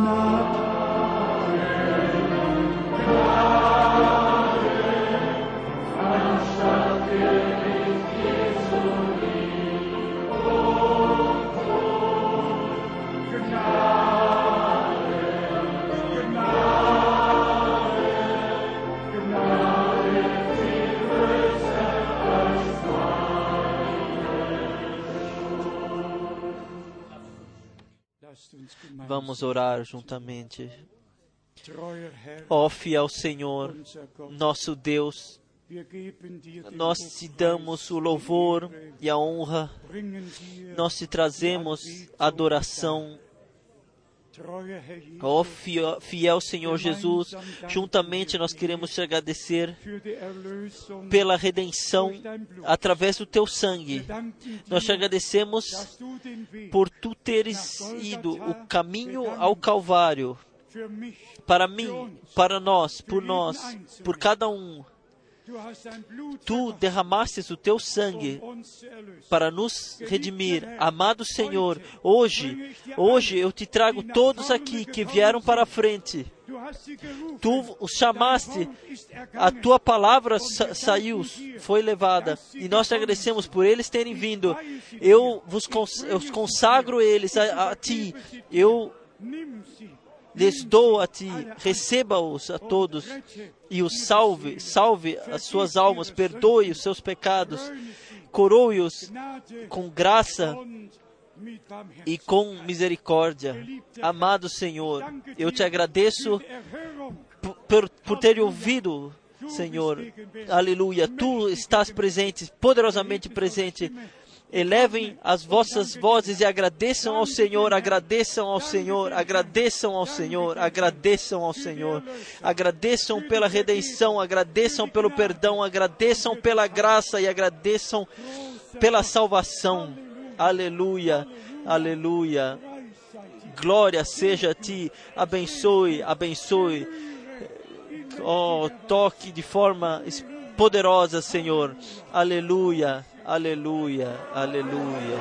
Vamos orar juntamente. Ó oh, fiel Senhor, nosso Deus, nós te damos o louvor e a honra, nós te trazemos adoração Ó oh, fiel, fiel Senhor Jesus, juntamente nós queremos te agradecer pela redenção através do teu sangue. Nós te agradecemos por tu teres ido o caminho ao Calvário para mim, para nós, por nós, por cada um Tu derramastes o teu sangue para nos redimir. Amado Senhor, hoje, hoje eu te trago todos aqui que vieram para a frente. Tu os chamaste, a tua palavra sa saiu, foi levada, e nós te agradecemos por eles terem vindo. Eu vos cons eu consagro eles a, a ti. Eu lhes dou a ti, receba-os a todos e os salve, salve as suas almas, perdoe os seus pecados, coroe-os com graça e com misericórdia. Amado Senhor, eu te agradeço por, por ter ouvido, Senhor. Aleluia. Tu estás presente, poderosamente presente elevem as vossas vozes e agradeçam ao Senhor, agradeçam ao Senhor, agradeçam ao Senhor, agradeçam ao Senhor, agradeçam pela redenção, agradeçam pelo perdão, agradeçam pela graça e agradeçam pela salvação. Aleluia, aleluia. Glória seja a ti. Abençoe, abençoe. Oh, toque de forma poderosa, Senhor. Aleluia. Aleluia, aleluia.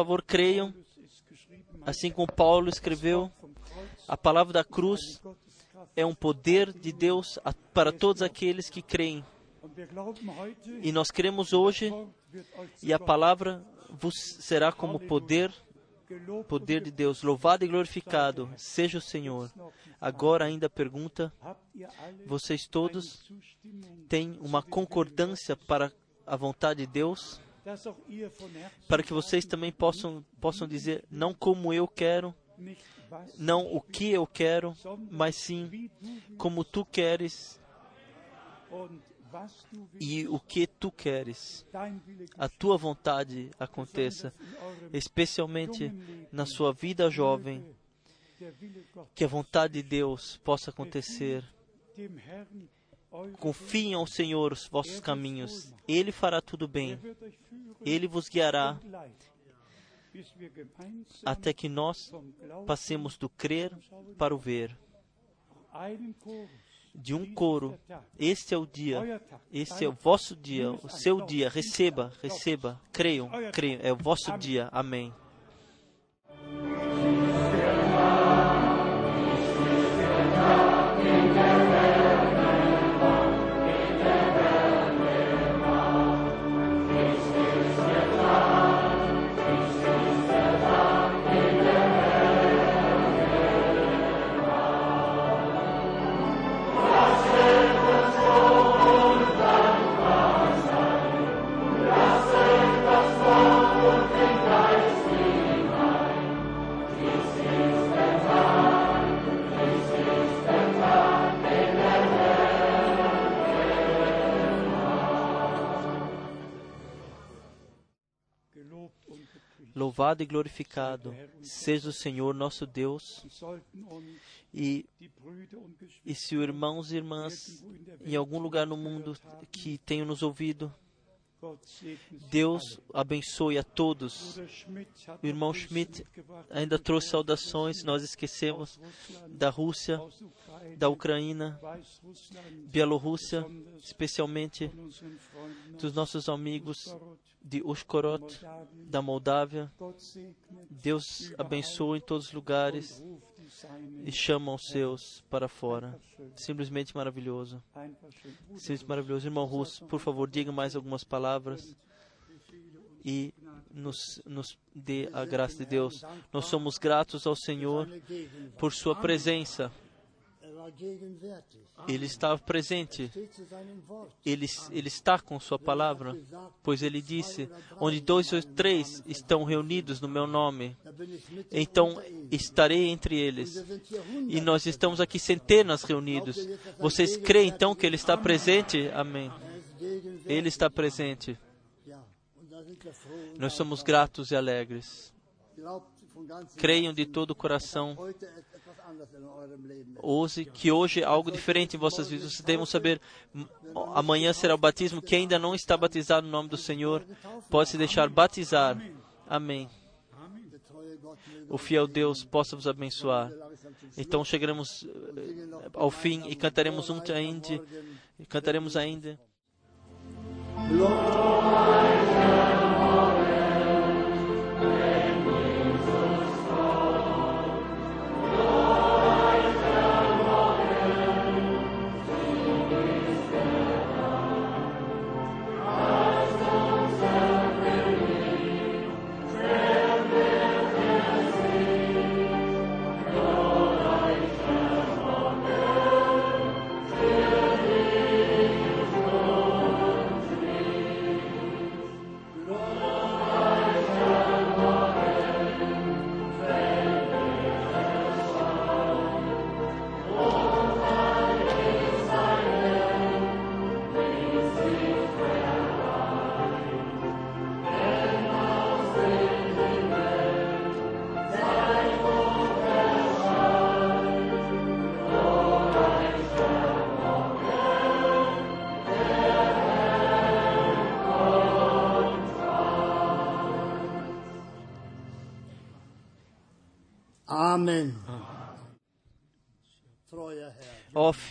Favor, creiam, assim como Paulo escreveu, a palavra da cruz é um poder de Deus para todos aqueles que creem. E nós cremos hoje, e a palavra vos será como poder, poder de Deus. Louvado e glorificado seja o Senhor. Agora ainda pergunta: vocês todos têm uma concordância para a vontade de Deus? Para que vocês também possam, possam dizer, não como eu quero, não o que eu quero, mas sim como tu queres e o que tu queres. A tua vontade aconteça, especialmente na sua vida jovem, que a vontade de Deus possa acontecer. Confiem ao Senhor os vossos caminhos, Ele fará tudo bem, Ele vos guiará até que nós passemos do crer para o ver. De um coro, este é o dia, este é o vosso dia, o seu dia, receba, receba, creiam, creiam, é o vosso dia, amém. Louvado e glorificado seja o Senhor nosso Deus. E, e se irmãos e irmãs em algum lugar no mundo que tenham nos ouvido, Deus abençoe a todos. O irmão Schmidt ainda trouxe saudações, nós esquecemos da Rússia, da Ucrânia, Bielorrússia, especialmente dos nossos amigos de Ushkorod, da Moldávia. Deus abençoe em todos os lugares e chama os seus para fora. Simplesmente maravilhoso. Simplesmente maravilhoso. Irmão Russo, por favor, diga mais algumas palavras e nos, nos dê a graça de Deus. Nós somos gratos ao Senhor por Sua presença. Ele estava presente. Ele, ele está com Sua palavra, pois Ele disse: Onde dois ou três estão reunidos no meu nome, então estarei entre eles. E nós estamos aqui centenas reunidos. Vocês creem então que Ele está presente? Amém. Ele está presente. Nós somos gratos e alegres. Creiam de todo o coração Ouse que hoje algo diferente em vossas vidas. Vocês devem saber, amanhã será o batismo. Quem ainda não está batizado no nome do Senhor, pode se deixar batizar. Amém. O fiel Deus possa vos abençoar. Então chegaremos eh, ao fim e cantaremos um ainda. Cantaremos ainda. Amen.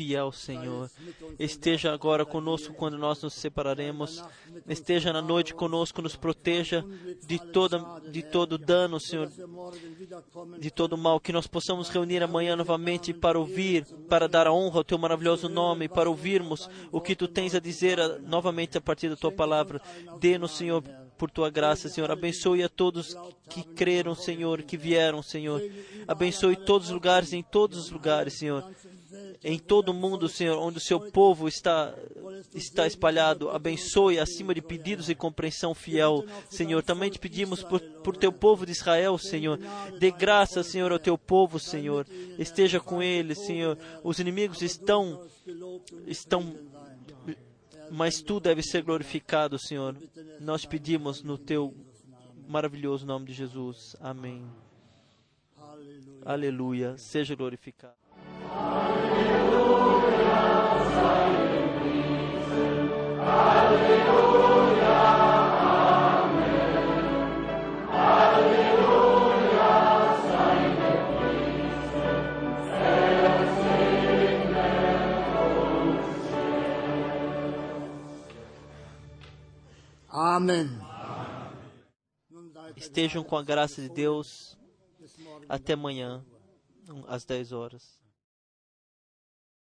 Fiel Senhor, esteja agora conosco quando nós nos separaremos. Esteja na noite conosco, nos proteja de, toda, de todo dano, Senhor, de todo mal. Que nós possamos reunir amanhã novamente para ouvir, para dar a honra ao Teu maravilhoso nome, para ouvirmos o que Tu tens a dizer novamente a partir da Tua palavra. Dê-nos, Senhor, por tua graça, Senhor. Abençoe a todos que creram, Senhor, que vieram, Senhor. Abençoe todos os lugares, em todos os lugares, Senhor. Em todo o mundo, Senhor, onde o seu povo está, está espalhado. Abençoe acima de pedidos e compreensão fiel, Senhor. Também te pedimos por, por teu povo de Israel, Senhor. Dê graça, Senhor, ao teu povo, Senhor. Esteja com eles, Senhor. Os inimigos estão, estão mas tu deve ser glorificado, Senhor. Nós pedimos no teu maravilhoso nome de Jesus. Amém. Aleluia. Seja glorificado. Amém. Estejam com a graça de Deus. Até amanhã, às 10 horas.